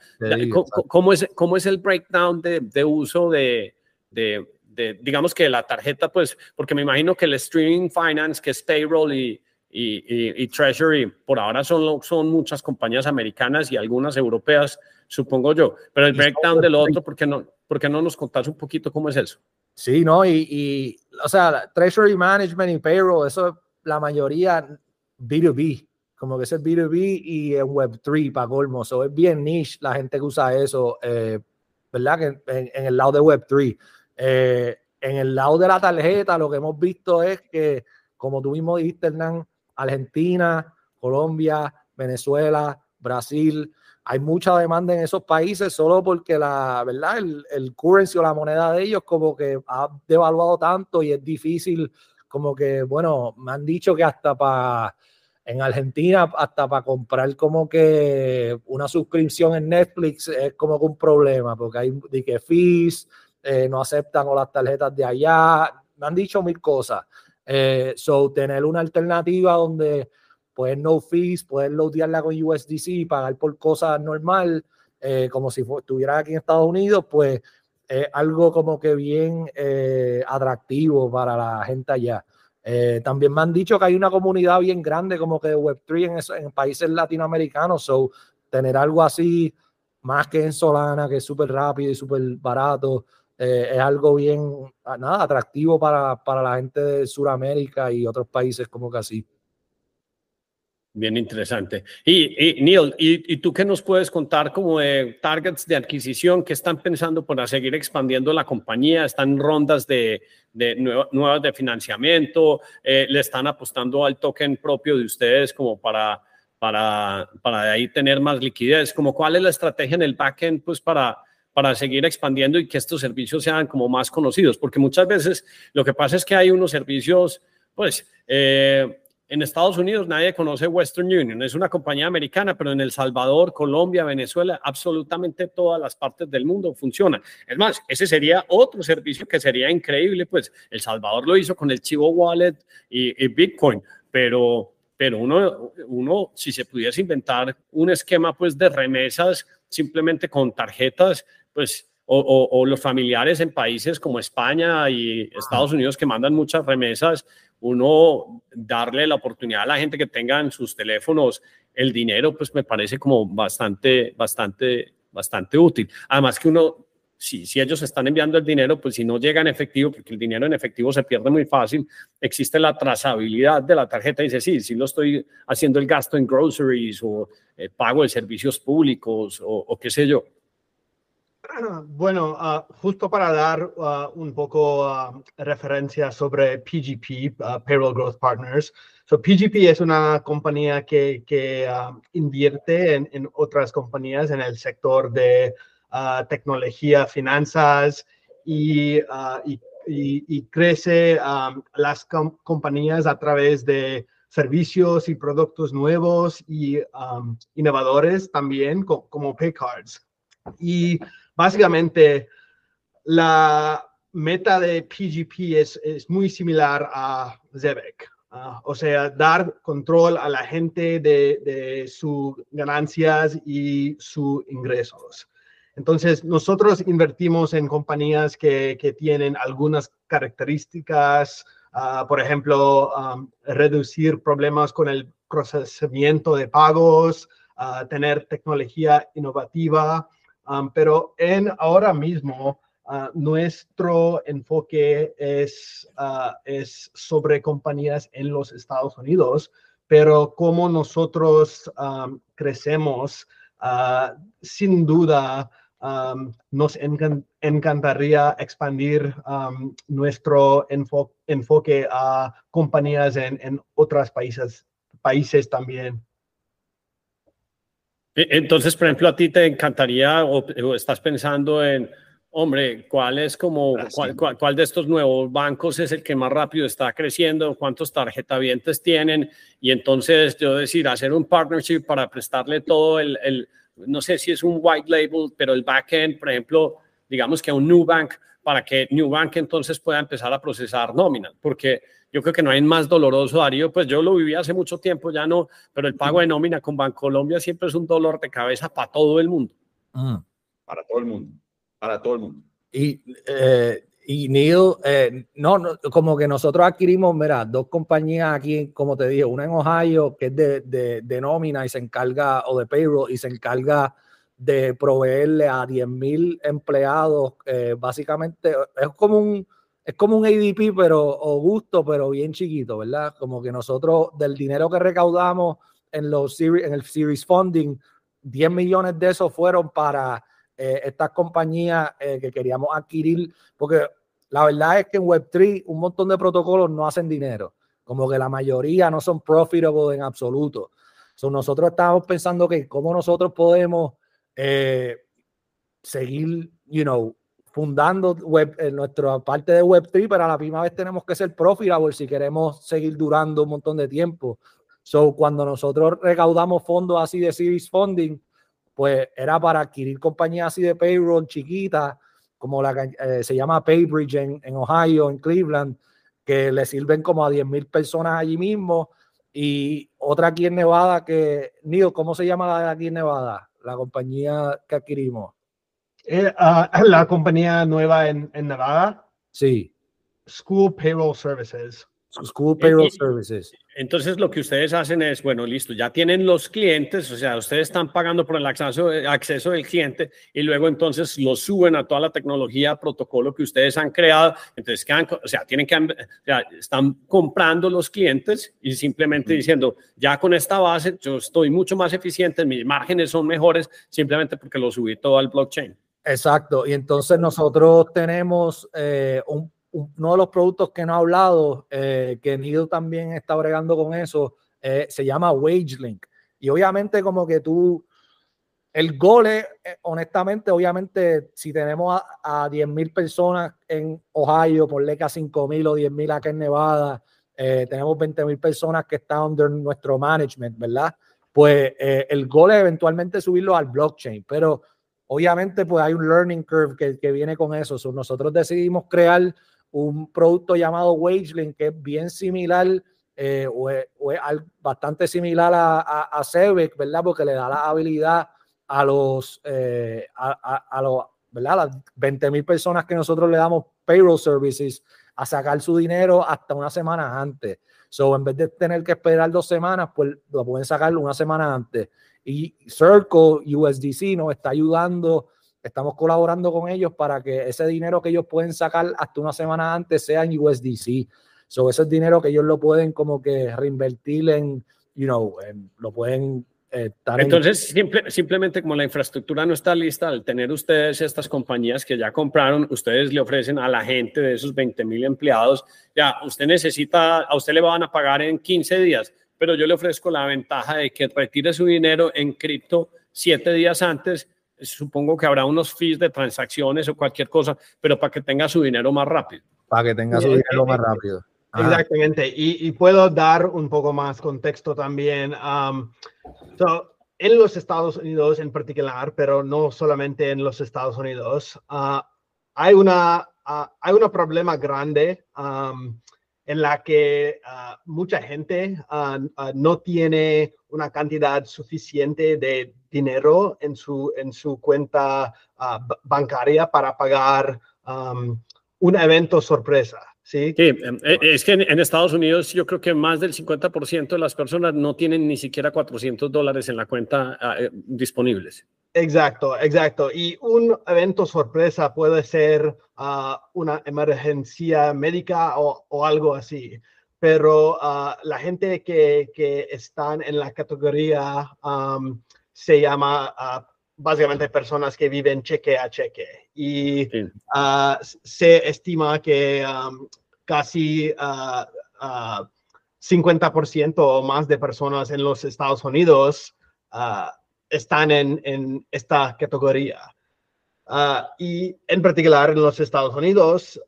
¿Cómo, es, ¿Cómo es el breakdown de, de uso de, de, de, digamos que la tarjeta, pues, porque me imagino que el streaming finance, que es payroll y, y, y, Treasury, por ahora son, son muchas compañías americanas y algunas europeas, supongo yo. Pero el breakdown del otro, ¿por qué no? ¿Por qué no nos contás un poquito cómo es eso? Sí, no, y, o sea, Treasury Management y Payroll, eso la mayoría B2B, como que es el B2B y en Web3 para colmo, eso es bien niche la gente que usa eso, eh, ¿verdad? En, el lado de Web3. Eh, en el lado de la tarjeta, lo que hemos visto es que, como tú mismo dijiste, Argentina, Colombia, Venezuela, Brasil, hay mucha demanda en esos países solo porque la verdad el, el, currency o la moneda de ellos como que ha devaluado tanto y es difícil como que bueno me han dicho que hasta para en Argentina hasta para comprar como que una suscripción en Netflix es como que un problema porque hay de que fees eh, no aceptan o las tarjetas de allá me han dicho mil cosas. Eh, so tener una alternativa donde puedes no fees, puedes loadearla con USDC y pagar por cosas normal, eh, como si estuviera aquí en Estados Unidos, pues es algo como que bien eh, atractivo para la gente allá. Eh, también me han dicho que hay una comunidad bien grande como que de Web3 en, en países latinoamericanos, so tener algo así más que en Solana, que es súper rápido y súper barato, eh, es algo bien, ah, nada, atractivo para, para la gente de Sudamérica y otros países como que así. Bien interesante. Y, y Neil, ¿y, ¿y, tú qué nos puedes contar como de targets de adquisición que están pensando para seguir expandiendo la compañía? ¿Están rondas de, de nuevas de financiamiento? Eh, ¿Le están apostando al token propio de ustedes como para, para, para de ahí tener más liquidez? Como ¿Cuál es la estrategia en el backend pues para, para seguir expandiendo y que estos servicios sean como más conocidos? Porque muchas veces lo que pasa es que hay unos servicios, pues... Eh, en Estados Unidos nadie conoce Western Union, es una compañía americana, pero en El Salvador, Colombia, Venezuela, absolutamente todas las partes del mundo funcionan. Es más, ese sería otro servicio que sería increíble, pues El Salvador lo hizo con el Chivo Wallet y, y Bitcoin, pero, pero uno, uno, si se pudiese inventar un esquema pues de remesas simplemente con tarjetas, pues o, o, o, los familiares en países como España y Estados Unidos que mandan muchas remesas, uno darle la oportunidad a la gente que tenga en sus teléfonos el dinero, pues me parece como bastante, bastante, bastante útil. Además que uno, si, si ellos están enviando el dinero, pues si no llega en efectivo, porque el dinero en efectivo se pierde muy fácil, existe la trazabilidad de la tarjeta dice, sí, sí lo estoy haciendo el gasto en groceries o eh, pago de servicios públicos o, o qué sé yo. Bueno, uh, justo para dar uh, un poco uh, referencia sobre PGP, Payroll Growth Partners. So, PGP es una compañía que, que invierte en, en, otras compañías en el sector de tecnología, finanzas y, y, y, y crece las com compañías a través de servicios y productos nuevos y innovadores también, co como Paycards. Y básicamente la meta de PGP es, es muy similar a Zebek. Uh, o sea, dar control a la gente de, de sus ganancias y sus ingresos. Entonces, nosotros invertimos en compañías que, que tienen algunas características, uh, por ejemplo, reducir problemas con el procesamiento de pagos, uh, tener tecnología innovativa, Pero en ahora mismo uh, nuestro enfoque es, uh, es sobre compañías en los Estados Unidos, pero como nosotros um, crecemos, uh, sin duda um, nos encan encantaría expandir nuestro enfo enfoque a compañías en, en otros países, países también. E, entonces, por ejemplo, a ti te encantaría o, o estás pensando en, hombre, ¿cuál es como, ah, cuál, cuál, cuál, de estos nuevos bancos es el que más rápido está creciendo? ¿Cuántos tarjetavientes tienen? Y entonces, yo decir, hacer un partnership para prestarle todo el, el no sé si es un white label, pero el backend, por ejemplo, digamos que a un new bank, para que new bank entonces pueda empezar a procesar nómina, porque yo creo que no hay más doloroso, Darío, pues yo lo viví hace mucho tiempo, ya no, pero el pago de nómina con Bancolombia siempre es un dolor de cabeza para todo el mundo. Mm. Para todo el mundo, para todo el mundo. Y, eh, y Neil, eh, no, no, como que nosotros adquirimos, mira, dos compañías aquí, como te dije, una en Ohio que es de, de, de nómina y se encarga, o de payroll, y se encarga de proveerle a 10 mil empleados, eh, básicamente es como un es como un ADP, pero gusto, pero bien chiquito, ¿verdad? Como que nosotros, del dinero que recaudamos en, los en el Series Funding, 10 millones de esos fueron para eh, estas compañías eh, que queríamos adquirir, porque la verdad es que en Web3 un montón de protocolos no hacen dinero, como que la mayoría no son profitable en absoluto. So, nosotros estábamos pensando que cómo nosotros podemos eh, seguir, you know, fundando web, en nuestra parte de Web3, pero a la misma vez tenemos que ser profitable si queremos seguir durando un montón de tiempo. So, cuando nosotros recaudamos fondos así de Series Funding, pues era para adquirir compañías así de payroll chiquitas, como la eh, se llama Paybridge en, en, Ohio, en Cleveland, que le sirven como a 10 mil personas allí mismo. Y otra aquí en Nevada que, Neil, ¿cómo se llama la de aquí en Nevada? La compañía que adquirimos. Eh, ah, la compañía nueva en, en Nevada. Sí. School Payroll Services. School Payroll Services. Entonces lo que ustedes hacen es, bueno, listo, ya tienen los clientes, o sea, ustedes están pagando por el acceso, acceso del cliente y luego entonces lo suben a toda la tecnología, protocolo que ustedes han creado. Entonces, o sea, tienen que, o sea, están comprando los clientes y simplemente diciendo, ya con esta base yo estoy mucho más eficiente, mis márgenes son mejores, simplemente porque lo subí todo al blockchain. Exacto, y entonces nosotros tenemos eh, un uno de los productos que no ha hablado, eh, que Nido también está bregando con eso, eh, se llama WageLink. Y obviamente como que tú, el gol es, eh, honestamente, obviamente, si tenemos a, a 10 mil personas en Ohio, por leca 5 mil o 10 mil acá en Nevada, tenemos 20 mil personas que están under nuestro management, ¿verdad? Pues el gol es eventualmente subirlo al blockchain, pero obviamente pues hay un learning curve que, que viene con eso. nosotros decidimos crear un producto llamado WageLink que es bien similar eh, o, es, bastante similar a, a, a ¿verdad? Porque le da la habilidad a los, eh, a, los ¿verdad? las 20 mil personas que nosotros le damos payroll services a sacar su dinero hasta una semana antes. So, en vez de tener que esperar dos semanas, pues lo pueden sacar una semana antes. Y Circle USDC nos está ayudando estamos colaborando con ellos para que ese dinero que ellos pueden sacar hasta una semana antes sea en USDC. So, ese es dinero que ellos lo pueden como que reinvertir en, you know, lo pueden eh, Entonces, simplemente como la infraestructura no está lista, al tener ustedes estas compañías que ya compraron, ustedes le ofrecen a la gente de esos 20 mil empleados, ya, usted necesita, a usted le van a pagar en 15 días, pero yo le ofrezco la ventaja de que retire su dinero en cripto siete días antes supongo que habrá unos fees de transacciones o cualquier cosa, pero para que tenga su dinero más rápido. Para que tenga su dinero más rápido. Exactamente. Y, y, puedo dar un poco más contexto también. Um, en los Estados Unidos en particular, pero no solamente en los Estados Unidos, uh, hay una uh, hay un problema grande um, en la que uh, mucha gente no tiene una cantidad suficiente de dinero en su, en su cuenta ah, bancaria para pagar un evento sorpresa. Sí, em, e, es que en, Estados Unidos yo creo que más del 50% de las personas no tienen ni siquiera 400 dólares en la cuenta ah, eh, disponibles. Exacto, exacto. Y un evento sorpresa puede ser ah, una emergencia médica o, o algo así pero la gente que, que, están en la categoría se llama uh, básicamente personas que viven cheque a cheque. Y uh, se estima que um, casi 50% uh, o más de personas en los Estados Unidos están en, esta categoría. y en particular en los Estados Unidos,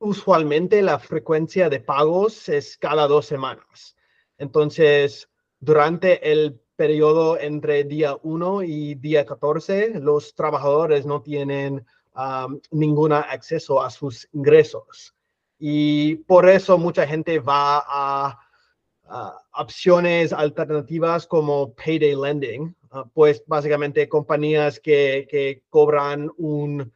usualmente la frecuencia de pagos es cada dos semanas. Entonces, durante el periodo entre día 1 y día 14, los trabajadores no tienen um, ningún acceso a sus ingresos. Y por eso mucha gente va a, opciones alternativas como payday lending, uh, pues básicamente compañías que, cobran un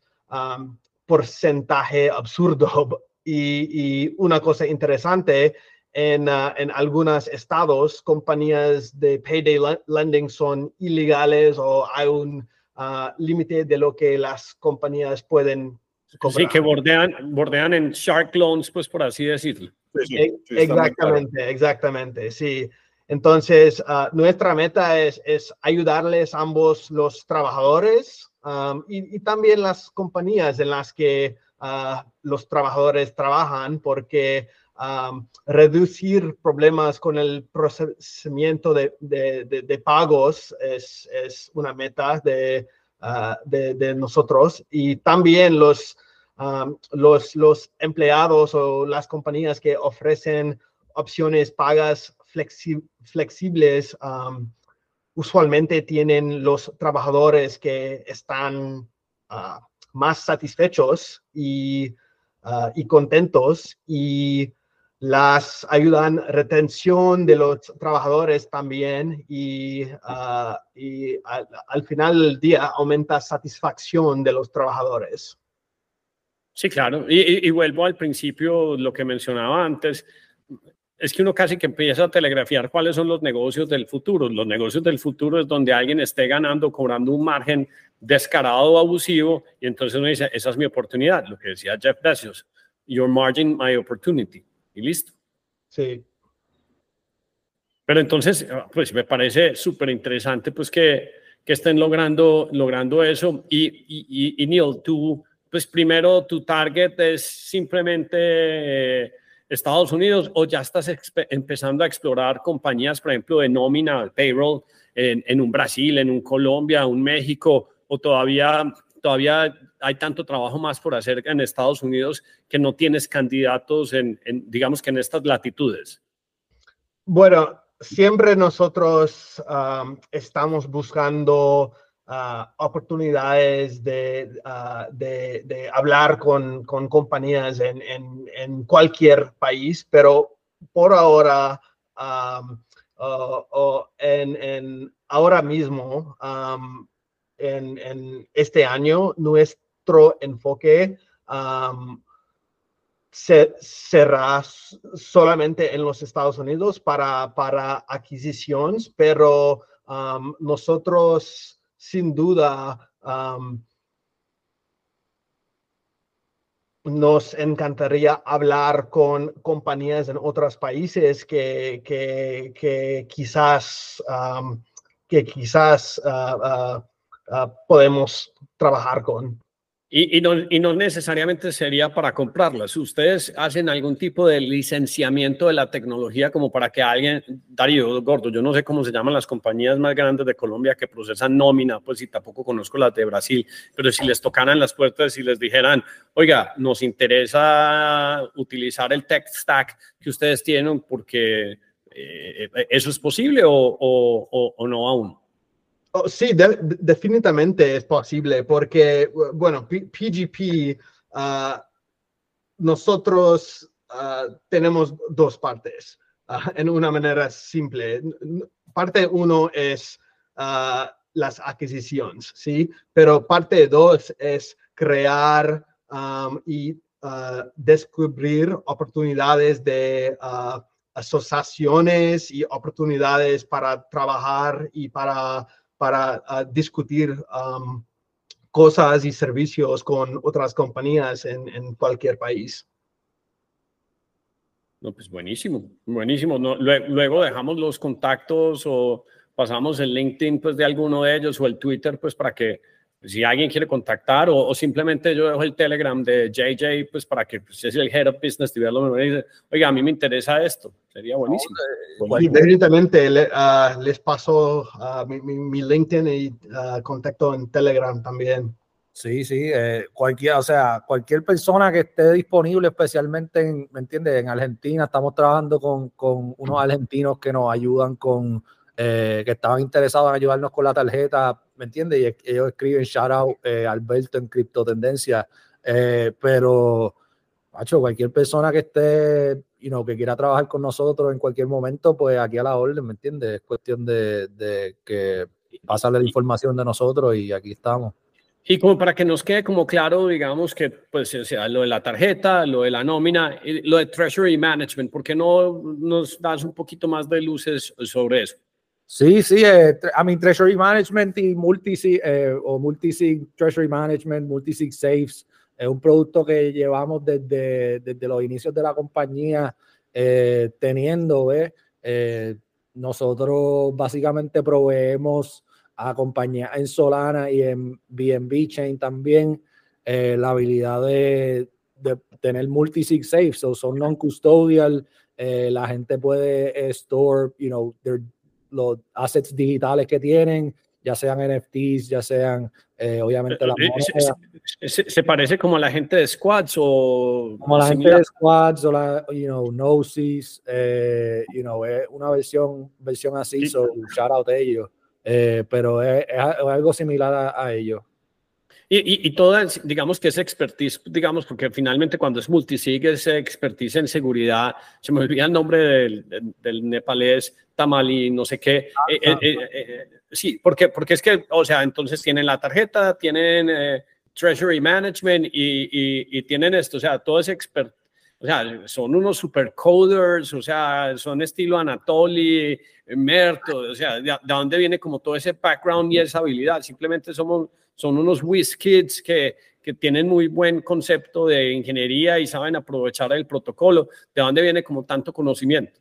porcentaje absurdo. Y, y, una cosa interesante en, uh, en algunos estados, compañías de payday lending son ilegales o hay un uh, límite de lo que las compañías pueden cobrar. Sí, que bordean, bordean en shark loans, pues por así decirlo. E, exactamente, exactamente, sí. Entonces, uh, nuestra meta es, es, ayudarles ambos los trabajadores um, y, y, también las compañías en las que los trabajadores trabajan, porque reducir problemas con el procesamiento de, de, pagos es, es, una meta de, ah, de, nosotros. Y también los, los, los empleados o las compañías que ofrecen opciones pagas flexibles usualmente tienen los trabajadores que están ah, más satisfechos y, ah, y contentos. Y las ayudan retención de los trabajadores también y, ah, y al, final del día aumenta satisfacción de los trabajadores. Sí, claro. Y, y, vuelvo al principio, lo que mencionaba antes, es que uno casi que empieza a telegrafiar cuáles son los negocios del futuro. Los negocios del futuro es donde alguien esté ganando, cobrando un margen descarado abusivo, y entonces uno dice, esa es mi oportunidad, lo que decía Jeff Bezos, your margin, my opportunity y listo. Sí. Pero entonces, pues me parece súper interesante pues que, que, estén logrando, logrando eso. Y, y, y, Neil, tú, pues primero tu target es simplemente eh, Estados Unidos o ya estás empezando a explorar compañías, por ejemplo, de nómina, payroll, en, en un Brasil, en un Colombia, un México, o todavía, todavía hay tanto trabajo más por hacer en Estados Unidos que no tienes candidatos en, digamos que en estas latitudes? Bueno, siempre nosotros estamos buscando ah, oportunidades de, de, hablar con, compañías en, cualquier país, pero por ahora, en, ahora mismo, en, este año, nuestro enfoque se, será solamente en los Estados Unidos para, para adquisiciones, pero nosotros sin duda nos encantaría hablar con compañías en otros países que, que, quizás, que quizás ah, ah, ah, podemos trabajar con. Y, no, y, no, necesariamente sería para comprarlas. Ustedes hacen algún tipo de licenciamiento de la tecnología como para que alguien, Darío Gordo, yo no sé cómo se llaman las compañías más grandes de Colombia que procesan nómina, pues si tampoco conozco las de Brasil, pero si les tocaran las puertas y les dijeran, oiga, nos interesa utilizar el tech stack que ustedes tienen porque eh, eso es posible o, o, o no aún. Oh, sí, definitivamente es posible porque, bueno, PGP, ah, nosotros ah, tenemos dos partes ah, en una manera simple. Parte uno es las adquisiciones, ¿sí? Pero parte dos es crear y descubrir oportunidades de asociaciones y oportunidades para trabajar y para para ah, discutir cosas y servicios con otras compañías en, cualquier país. No, pues buenísimo, buenísimo. luego dejamos los contactos o pasamos el LinkedIn pues de alguno de ellos o el Twitter pues para que si alguien quiere contactar o, simplemente yo dejo el Telegram de JJ, pues para que pues, es el Head of Business Development y dice, oiga, a mí me interesa esto, sería buenísimo. y directamente ah, les paso uh, mi, LinkedIn y uh, contacto en Telegram también. Sí, sí, eh, cualquier, o sea, cualquier persona que esté disponible, especialmente en, ¿me entiendes? En Argentina, estamos trabajando con, con unos argentinos que nos ayudan con eh, que estaban interesados en ayudarnos con la tarjeta, ¿me entiendes? Y ellos escriben shout out eh, Alberto en Cripto Tendencia, eh, pero, macho, cualquier persona que esté, you know, que quiera trabajar con nosotros en cualquier momento, pues aquí a la orden, ¿me entiendes? Es cuestión de, de que pasarle la información de nosotros y aquí estamos. Y como para que nos quede como claro, digamos que pues sea, lo de la tarjeta, lo de la nómina, lo de Treasury Management, ¿por qué no nos das un poquito más de luces sobre eso? Sí, sí, eh, I mean, Treasury Management y multi eh, o multisig Treasury Management, multisig Safes, es un producto que llevamos desde, desde los inicios de la compañía eh, teniendo, eh, nosotros básicamente proveemos a compañías en Solana y en BNB Chain también la habilidad de, de tener multisig safes, son non-custodial, la gente puede store, you know, their los assets digitales que tienen, ya sean NFTs, ya sean eh, obviamente la eh, se, se, parece como a la gente de Squads o como la gente de Squads o la you know Gnosis eh, you know es una versión versión así so shout out a ellos. Eh, pero es, es, algo similar a, ellos Y, y, toda, digamos que esa expertise, digamos, porque finalmente cuando es multisig es expertise en seguridad, se me olvida el nombre del, del nepalés, Tamali, no sé qué. Ah, eh, eh, eh, sí, porque, porque es que, o sea, entonces tienen la tarjeta, tienen Treasury Management y, y, tienen esto, o sea, todo ese expert, o sea, son unos super coders, o sea, son estilo Anatoly, Merto, o sea, de, de dónde viene como todo ese background y esa habilidad, simplemente somos son unos whiz kids que, que tienen muy buen concepto de ingeniería y saben aprovechar el protocolo. ¿De dónde viene como tanto conocimiento?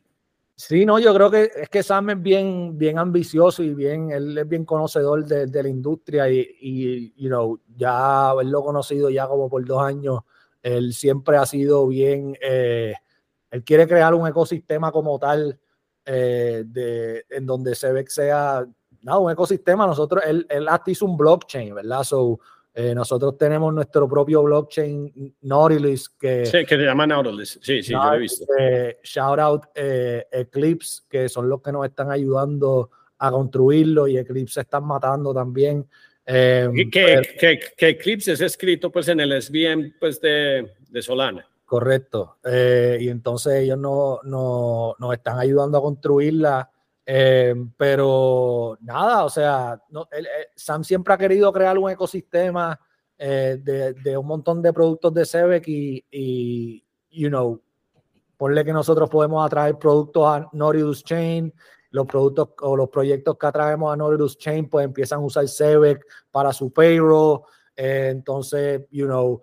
Sí, no, yo creo que es que Sam es bien, bien ambicioso y bien, él es bien conocedor de, la industria y, y you know, ya haberlo conocido ya como por dos años, él siempre ha sido bien, eh, él quiere crear un ecosistema como tal eh, de, en donde se sea no, un ecosistema. Nosotros, él, él hasta hizo un blockchain, ¿verdad? So, eh, nosotros tenemos nuestro propio blockchain Nautilus que... Sí, que se llama Nautilus. Sí, sí, yo lo he visto. Eh, shout out eh, Eclipse, que son los que nos están ayudando a construirlo y Eclipse se están matando también. Que, que, que, Eclipse es escrito pues en el SVM pues de, de Solana. Correcto. y entonces ellos no, no, nos están ayudando a construirla eh, pero nada, o sea, eh, Sam siempre ha querido crear un ecosistema eh, de, un montón de productos de Sebek y, you know, ponle que nosotros podemos atraer productos a Nautilus Chain, los productos o los proyectos que atraemos a Nautilus Chain, pues empiezan a usar Sebek para su payroll, entonces, you know,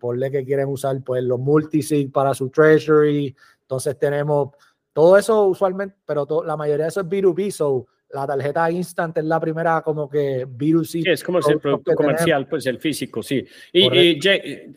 ponle que quieren usar pues los multisig para su treasury, entonces tenemos todo eso usualmente, pero la mayoría de eso es B2B, so la tarjeta Instant es la primera como que B2C. Sí, es como el producto comercial, pues el físico, sí. Y,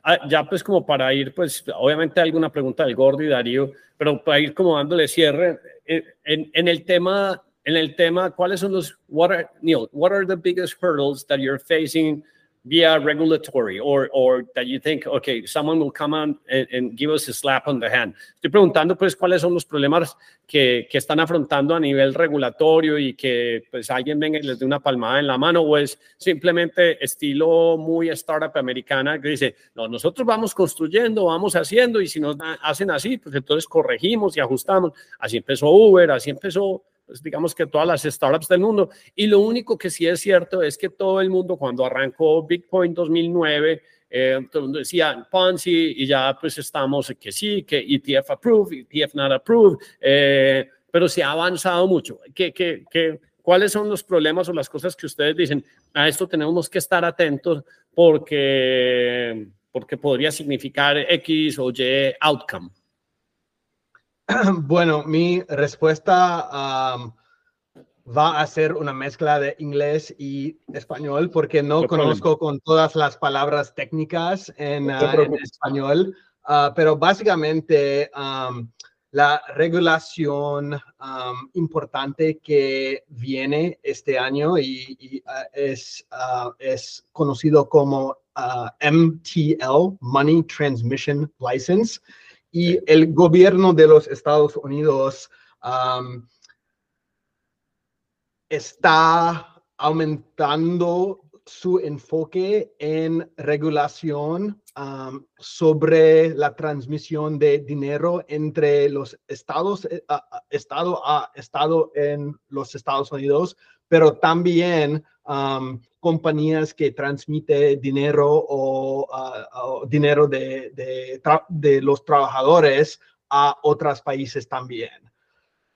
ah, ya, pues como para ir, pues obviamente alguna pregunta del Gordo y Darío, pero para ir como dándole cierre, eh, en, en el tema, en el tema, ¿cuáles son los, what are, Neil, what are the biggest hurdles that you're facing via regulatory or, or that you think, okay, someone will come on and, and, give us a slap on the hand. Estoy preguntando pues cuáles son los problemas que, que, están afrontando a nivel regulatorio y que pues alguien venga y les dé una palmada en la mano o es simplemente estilo muy startup americana que dice, no, nosotros vamos construyendo, vamos haciendo y si nos hacen así, pues entonces corregimos y ajustamos. Así empezó Uber, así empezó pues, digamos que todas las startups del mundo. Y lo único que sí es cierto es que todo el mundo cuando arrancó Bitcoin 2009, eh, todo el mundo decía Ponzi y ya pues estamos que sí, que ETF approved, ETF not approved, eh, pero se ha avanzado mucho. ¿Qué, qué, qué, cuáles son los problemas o las cosas que ustedes dicen? A esto tenemos que estar atentos porque, porque podría significar X o Y outcome. Bueno, mi respuesta va a ser una mezcla de inglés y español porque no, conozco con todas las palabras técnicas en, ah, español, ah, pero básicamente la regulación importante que viene este año y, ah, es, es conocido como MTL, Money Transmission License y el gobierno de los Estados Unidos está aumentando su enfoque en regulación sobre la transmisión de dinero entre los estados, eh, estado a estado en los Estados Unidos, pero también compañías que transmiten dinero o, ah, dinero de, los trabajadores a otros países también.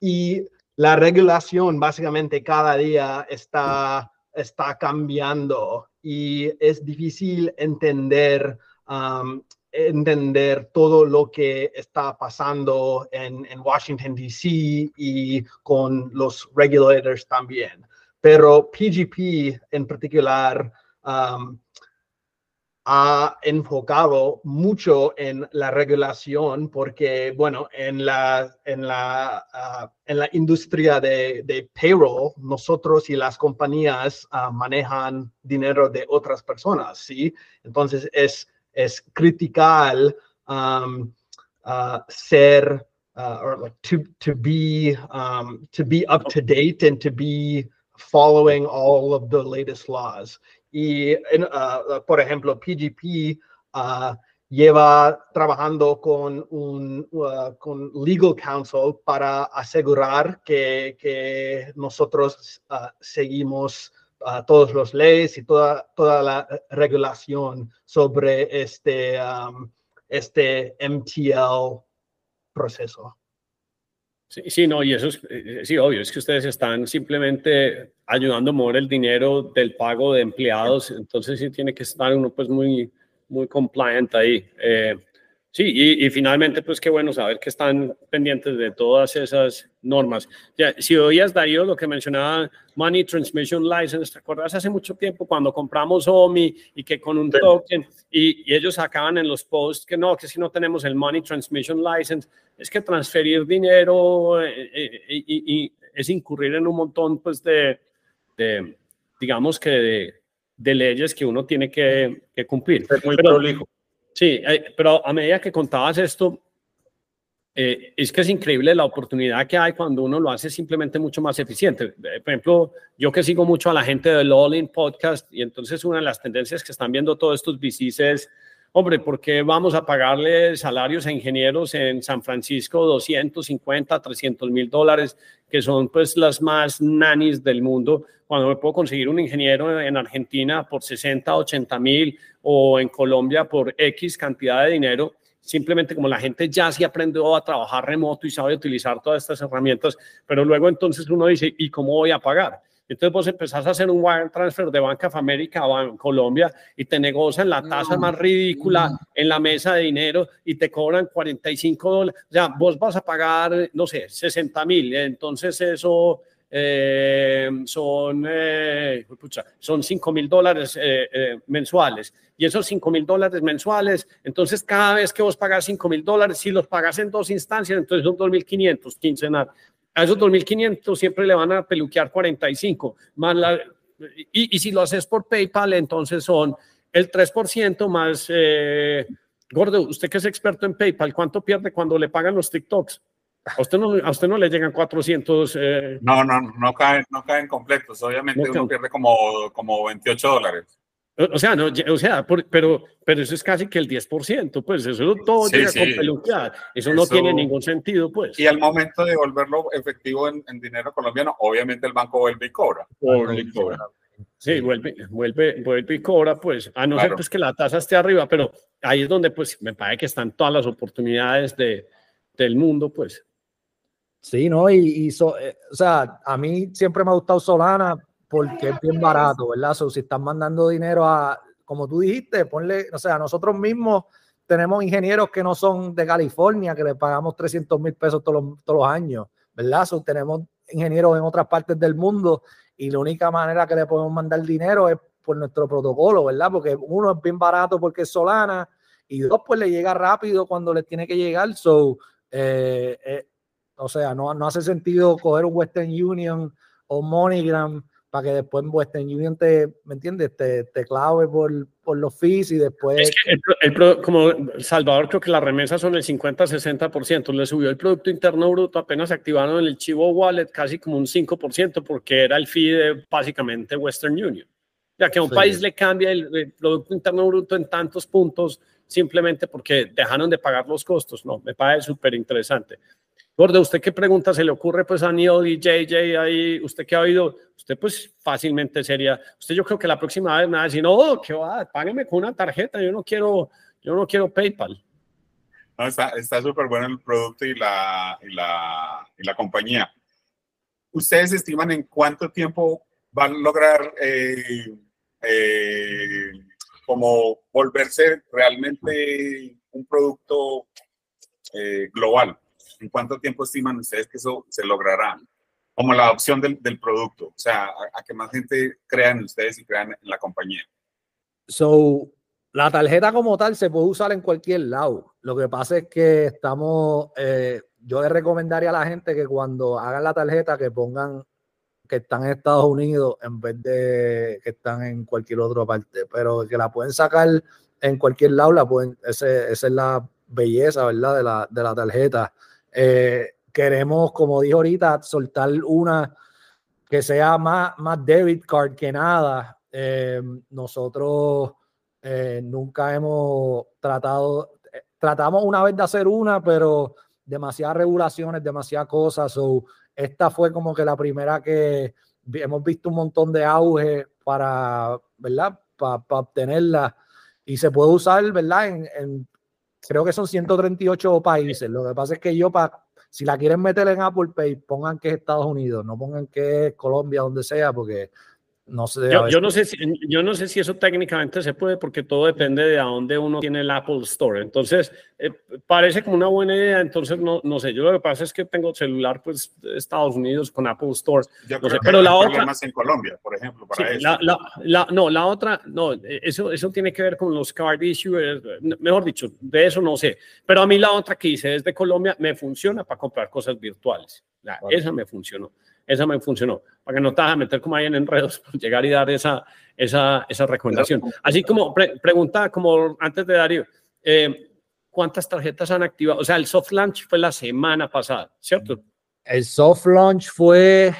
Y la regulación básicamente cada día está, está cambiando y es difícil entender, entender todo lo que está pasando en, en Washington, D.C. y con los regulators también pero PGP en particular um, ha enfocado mucho en la regulación porque, bueno, en la, en la, uh, en la industria de, payroll, nosotros y las compañías uh, manejan dinero de otras personas, ¿sí? Entonces es, es critical um, uh, ser, or like to, to, be, um, to be up to date and to be following all of the latest laws. y, uh, por ejemplo, PGP uh, lleva trabajando con un con legal counsel para asegurar que, que nosotros seguimos todas las leyes y toda, toda la regulación sobre este, um, este MTL proceso. Sí, sí, no, y eso es, eh, sí, obvio, es que ustedes están simplemente ayudando a mover el dinero del pago de empleados, entonces sí tiene que estar uno pues muy, muy compliant ahí. Eh, sí, y, y, finalmente pues qué bueno saber que están pendientes de todas esas normas. Ya, si oías, Darío, lo que mencionaba Money Transmission License, ¿te acuerdas hace mucho tiempo cuando compramos OMI y que con un token y, y, ellos sacaban en los posts que no, que si no tenemos el Money Transmission License, es que transferir dinero eh, eh, y, y, es incurrir en un montón pues de, de digamos que de, de, leyes que uno tiene que, que cumplir. muy pero, prolijo. Sí, eh, pero a medida que contabas esto, eh, es que es increíble la oportunidad que hay cuando uno lo hace simplemente mucho más eficiente. Por ejemplo, yo que sigo mucho a la gente del All In Podcast y entonces una de las tendencias que están viendo todos estos VCs es, hombre, ¿por qué vamos a pagarle salarios a ingenieros en San Francisco 250, 300 mil dólares, que son pues las más nanis del mundo, cuando me puedo conseguir un ingeniero en Argentina por 60, 80 mil o en Colombia por X cantidad de dinero? simplemente como la gente ya sí aprendió a trabajar remoto y sabe utilizar todas estas herramientas, pero luego entonces uno dice, ¿y cómo voy a pagar? Entonces vos empezás a hacer un wire transfer de Banca of America a Colombia y te negocian la tasa más ridícula en la mesa de dinero y te cobran 45 dólares. O sea, vos vas a pagar, no sé, 60 mil. Entonces eso eh, son, eh, pucha, son 5 mil dólares eh, eh, mensuales. Y esos 5 mil dólares mensuales, entonces cada vez que vos pagas 5 mil dólares, si los pagas en dos instancias, entonces son 2.500 quincenal. A esos 2.500 siempre le van a peluquear 45. Más la, y, y, si lo haces por PayPal, entonces son el 3% más... Gordo, usted que es experto en PayPal, ¿cuánto pierde cuando le pagan los TikToks? A usted no, a usted no le llegan 400. Eh... No, no, no caen, no caen completos. Obviamente no uno pierde como, como 28 dólares. O sea, no, o sea por, pero, pero eso es casi que el 10%, pues eso todo sí, llega sí. con peluquear. Eso, eso, no tiene ningún sentido, pues. Y al momento de volverlo efectivo en, en dinero colombiano, obviamente el banco vuelve y cobra. Vuelve y cobra. Sí, vuelve, vuelve, vuelve y cobra, pues, a no claro. ser pues, que la tasa esté arriba, pero ahí es donde, pues, me parece que están todas las oportunidades de, del mundo, pues. Sí, ¿no? Y, y so, eh, o sea, a mí siempre me ha gustado Solana porque es bien barato, ¿verdad? So, si están mandando dinero a, como tú dijiste, ponle, o sea, nosotros mismos tenemos ingenieros que no son de California, que le pagamos 300 mil pesos todos los, todos los años, ¿verdad? So, tenemos ingenieros en otras partes del mundo y la única manera que le podemos mandar dinero es por nuestro protocolo, ¿verdad? Porque uno es bien barato porque es Solana y dos, pues le llega rápido cuando le tiene que llegar. So, eh, eh, o sea, no, no hace sentido coger un Western Union o MoneyGram para que después Western Union te, ¿me entiendes? Te, te clave por, por, los fees y después... Es que el, el, como Salvador, creo que las remesas son el 50-60%. Le subió el Producto Interno Bruto, apenas activaron el Chivo Wallet casi como un 5% porque era el fee de básicamente Western Union. Ya que a un sí. país le cambia el, el, Producto Interno Bruto en tantos puntos simplemente porque dejaron de pagar los costos. No, me parece súper interesante. Gordo, ¿usted qué pregunta se le ocurre pues a Neil y JJ ahí? ¿Usted qué ha oído? Usted pues fácilmente sería, usted yo creo que la próxima vez me va a decir, no, que va, págueme con una tarjeta, yo no quiero, yo no quiero PayPal. Está súper bueno el producto y la, y, la, y la compañía. ¿Ustedes estiman en cuánto tiempo van a lograr eh, eh, como volverse realmente un producto eh, global? ¿En cuánto tiempo estiman ustedes que eso se logrará? Como la adopción del, producto, o sea, a, a, que más gente crea en ustedes y crean en la compañía. So, la tarjeta como tal se puede usar en cualquier lado. Lo que pasa es que estamos, eh, yo le recomendaría a la gente que cuando hagan la tarjeta que pongan que están en Estados Unidos en vez de que están en cualquier otra parte, pero que la pueden sacar en cualquier lado, la pueden, esa es la belleza, ¿verdad? De la, de la tarjeta. Eh, queremos, como dijo ahorita, soltar una que sea más, más debit card que nada, nosotros nunca hemos tratado, tratamos una vez de hacer una, pero demasiadas regulaciones, demasiadas cosas. So, esta fue como que la primera que hemos visto un montón de auge para, ¿verdad? Para obtenerla. Y se puede usar, ¿verdad? En, creo que son 138 países. Lo que pasa es que yo, para, si la quieren meter en Apple Pay, pongan que es Estados Unidos, no pongan que es Colombia, donde sea, porque no sé. Yo, no sé si, yo no sé si eso técnicamente se puede porque todo depende de a dónde uno tiene el Apple Store. Entonces, eh, parece como una buena idea. Entonces, no, no sé. Yo lo que pasa es que tengo celular, pues, de Estados Unidos con Apple Store. no sé, pero la otra. más en Colombia, por ejemplo, para eso. La, la, no, la otra, no, eso, eso tiene que ver con los card issues. Mejor dicho, de eso no sé. Pero a mí la otra que hice desde Colombia me funciona para comprar cosas virtuales. Esa me funcionó esa me funcionó, para que no te vas a meter como ahí en enredos, llegar y dar esa, esa, esa recomendación. Así como pregunta, como antes de Darío, eh, ¿cuántas tarjetas han activado? O sea, el soft launch fue la semana pasada, ¿cierto? El soft launch fue,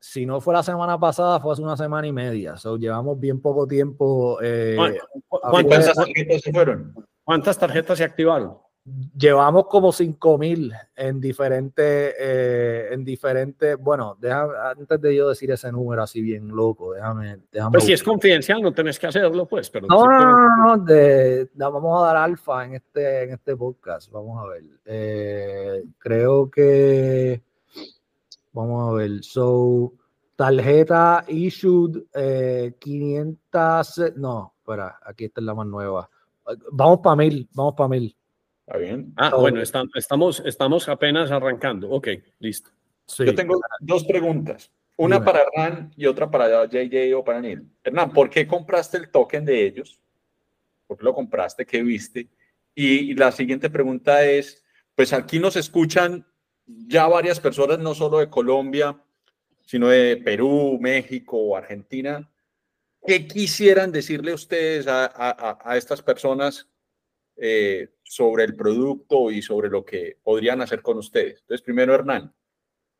si no fue la semana pasada, fue hace una semana y media. So, llevamos bien poco tiempo. Eh, ¿Cuántas tarjetas se fueron? ¿Cuántas tarjetas se activaron? Llevamos como 5000 en diferentes, eh, en diferentes, bueno, antes de yo decir ese número así bien loco, déjame. déjame pues si es confidencial, no tenés que hacerlo, pues. Pero no, no, no, vamos a dar alfa en este, en este podcast, vamos a ver. Eh, creo que, vamos a ver, so, tarjeta issued 500, eh, no, espera, aquí está la más nueva. Vamos para mil, vamos para mil. ¿Está bien? Ah, bueno, estamos, estamos apenas arrancando. Ok, listo. Yo tengo dos preguntas. Una para Hernán y otra para JJ o para Neil. Hernán, ¿por qué compraste el token de ellos? ¿Por qué lo compraste? ¿Qué viste? Y, la siguiente pregunta es, pues aquí nos escuchan ya varias personas, no solo de Colombia, sino de Perú, México, Argentina. ¿Qué quisieran decirle ustedes a, a, a estas personas eh, sobre el producto y sobre lo que podrían hacer con ustedes. Entonces, primero, Hernán.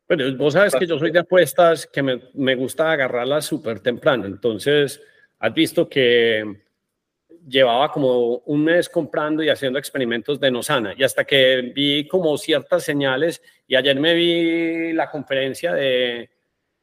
Bueno, vos sabes que yo soy de apuestas que me, me gusta agarrarlas súper temprano. Entonces, has visto que llevaba como un mes comprando y haciendo experimentos de Nosana y hasta que vi como ciertas señales y ayer me vi la conferencia de,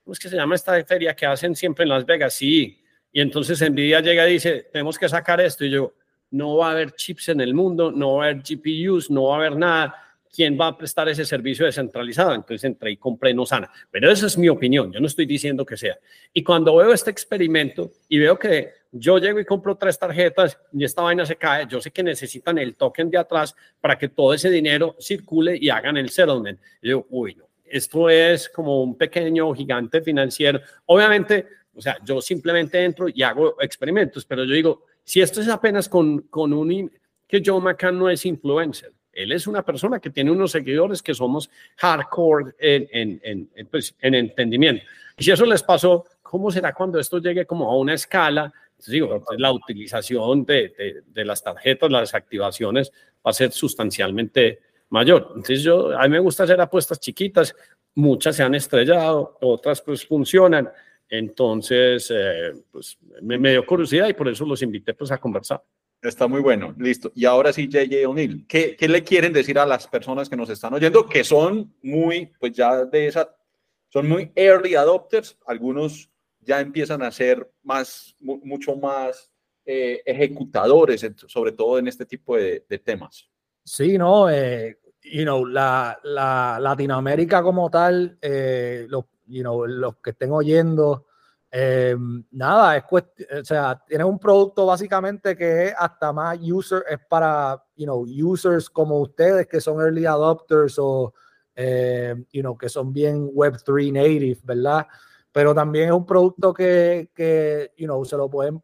¿cómo es que se llama esta feria que hacen siempre en Las Vegas? Sí, y entonces Nvidia llega y dice, tenemos que sacar esto y yo, no va a haber chips en el mundo, no va a haber GPUs, no va a haber nada. ¿Quién va a prestar ese servicio descentralizado? Entonces entré y compré Nosana. Pero esa es mi opinión, yo no estoy diciendo que sea. Y cuando veo este experimento y veo que yo llego y compro tres tarjetas y esta vaina se cae, yo sé que necesitan el token de atrás para que todo ese dinero circule y hagan el settlement. Yo, uy, no, esto es como un pequeño gigante financiero. Obviamente, o sea, yo simplemente entro y hago experimentos, pero yo digo, si esto es apenas con, con un... que Joe McCann no es influencer. Él es una persona que tiene unos seguidores que somos hardcore en, en, en, pues, en entendimiento. Y si eso les pasó, ¿cómo será cuando esto llegue como a una escala? Digo, pues, la utilización de, de, de, las tarjetas, las activaciones va a ser sustancialmente mayor. Entonces yo, a mí me gusta hacer apuestas chiquitas, muchas se han estrellado, otras pues funcionan. Entonces, eh, pues me, dio curiosidad y por eso los invité pues a conversar. Está muy bueno, listo. Y ahora sí, JJ O'Neill, ¿qué, ¿qué, le quieren decir a las personas que nos están oyendo, que son muy, pues ya de esa, son muy early adopters, algunos ya empiezan a ser más, mucho más eh, ejecutadores, sobre todo en este tipo de, de temas? Sí, no, eh, you know, la, la, Latinoamérica como tal, eh, los you know, los que estén oyendo, eh, nada, es o sea, tienes un producto básicamente que es hasta más user, es para, you know, users como ustedes que son early adopters o, eh, you know, que son bien Web3 native, ¿verdad? Pero también es un producto que, que you know, se lo pueden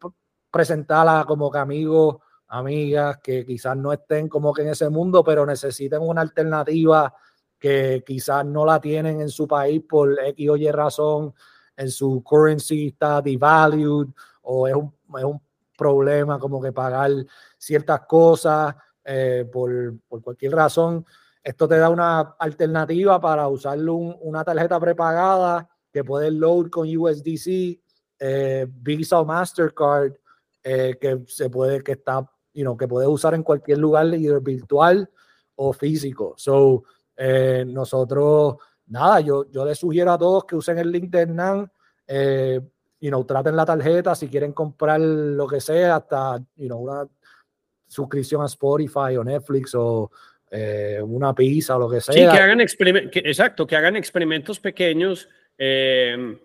presentar a como que amigos, amigas que quizás no estén como que en ese mundo, pero necesiten una alternativa que quizás no la tienen en su país por X o Y razón, en su currency está devalued o es un, es un problema como que pagar ciertas cosas eh, por, por, cualquier razón. Esto te da una alternativa para usar una tarjeta prepagada que puedes load con USDC eh, Visa o Mastercard eh, que se puede, que está, you know, que puede usar en cualquier lugar, virtual o físico. So, eh, nosotros, nada, yo, yo les sugiero a todos que usen el link de Hernán, eh, you know, traten la tarjeta si quieren comprar lo que sea, hasta, you know, una suscripción a Spotify o Netflix o eh, una pizza o lo que sea. Sí, que hagan experimentos, exacto, que hagan experimentos pequeños, eh,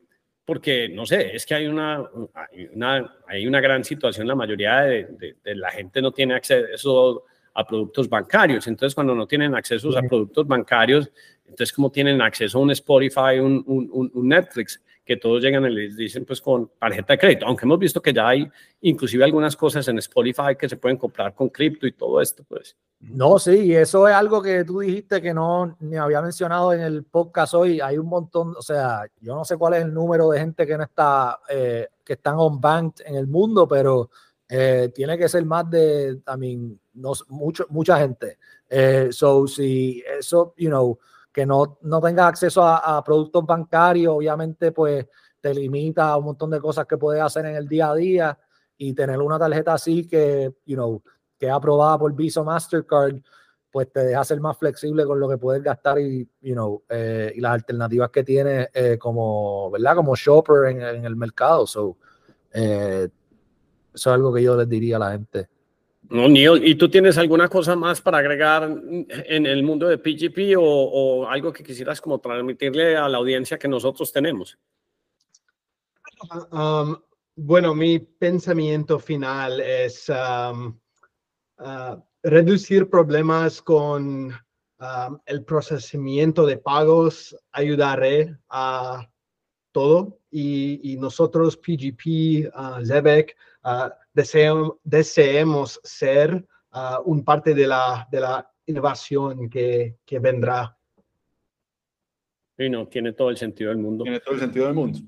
porque, no sé, es que hay una, hay una, hay una gran situación, la mayoría de, de, la gente no tiene acceso a productos bancarios, entonces cuando no tienen acceso a productos bancarios, entonces como tienen acceso a un Spotify, un, un, un Netflix, que todos llegan y les dicen pues con tarjeta de crédito, aunque hemos visto que ya hay inclusive algunas cosas en Spotify que se pueden comprar con cripto y todo esto, pues. No, sí, eso es algo que tú dijiste que no ni había mencionado en el podcast hoy. Hay un montón, o sea, yo no sé cuál es el número de gente que no está, eh, que están on banked en el mundo, pero eh, tiene que ser más de, I mean, no, mucho, mucha gente. Eh, so, si eso, you know, que no, no tengas acceso a, productos bancarios, obviamente pues te limita a un montón de cosas que puedes hacer en el día a día y tener una tarjeta así que, you know, que es aprobada por Visa Mastercard, pues te deja ser más flexible con lo que puedes gastar y, you know, eh, y las alternativas que tienes eh, como, ¿verdad? Como shopper en, en el mercado. So, eh, eso es algo que yo les diría a la gente. No, Neil, ¿y tú tienes alguna cosa más para agregar en el mundo de PGP o, algo que quisieras como transmitirle a la audiencia que nosotros tenemos? Um, bueno, mi pensamiento final es um, uh, reducir problemas con um, el procesamiento de pagos, ayudaré a todo y, nosotros, PGP, uh, Zebek, uh, deseemos ser uh, un parte de la, de la innovación que, que vendrá. Y no, tiene todo el sentido del mundo. Tiene todo el sentido del mundo.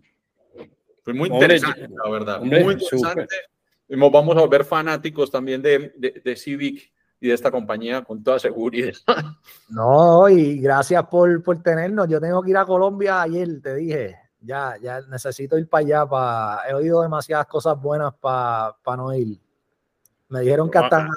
Fue muy interesante, la verdad. muy interesante. Nos vamos a volver fanáticos también de, de, de, Civic y de esta compañía con toda seguridad. No, y gracias por, por tenernos. Yo tengo que ir a Colombia ayer, te dije ya, ya necesito ir para allá. Para, he oído demasiadas cosas buenas para no ir. Me dijeron que hasta,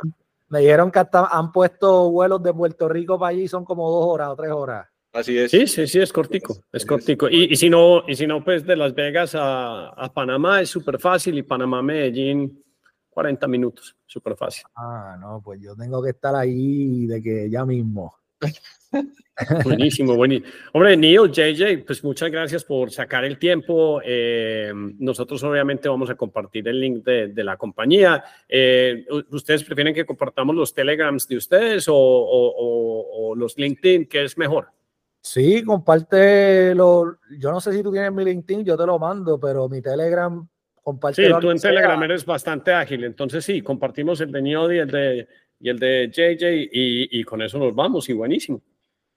me dijeron que hasta han puesto vuelos de Puerto Rico para allí, son como dos horas o tres horas. Así es. Sí, sí, sí, es cortico, es cortico. Y, y, si no, y si no, pues de Las Vegas a, a Panamá es súper fácil y Panamá, Medellín, 40 minutos, súper fácil. Ah, no, pues yo tengo que estar ahí de que ya mismo. Buenísimo, buenísimo. Hombre, Neil, JJ, pues muchas gracias por sacar el tiempo. Eh, nosotros obviamente vamos a compartir el link de, la compañía. Eh, ¿Ustedes prefieren que compartamos los telegrams de ustedes o, los LinkedIn? ¿Qué es mejor? Sí, comparte lo. Yo no sé si tú tienes mi LinkedIn, yo te lo mando, pero mi Telegram, comparte. Sí, tú en Telegram eres bastante ágil, entonces sí, compartimos el de Neil y el de, y el de JJ y, y con eso nos vamos y buenísimo.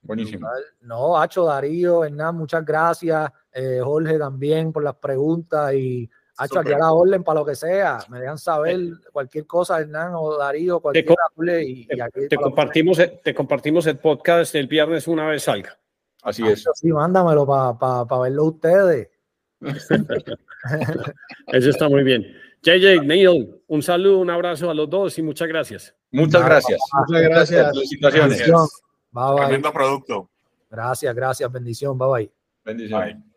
Buenísimo. No, Hacho, Darío, Hernán, muchas gracias. Eh, Jorge también por las preguntas y Hacho, aquí a la orden para lo que sea. Me dejan saber cualquier cosa, Hernán o Darío, cualquier te, y, te, compartimos, te compartimos el podcast el viernes una vez salga. Así es. Sí, mándamelo para verlo ustedes. Eso está muy bien. JJ, Neil, un saludo, un abrazo a los dos y muchas gracias. Muchas gracias. Muchas gracias. Felicitaciones. Tremendo producto. Gracias, gracias. Bendición. Bye bye. Bendición.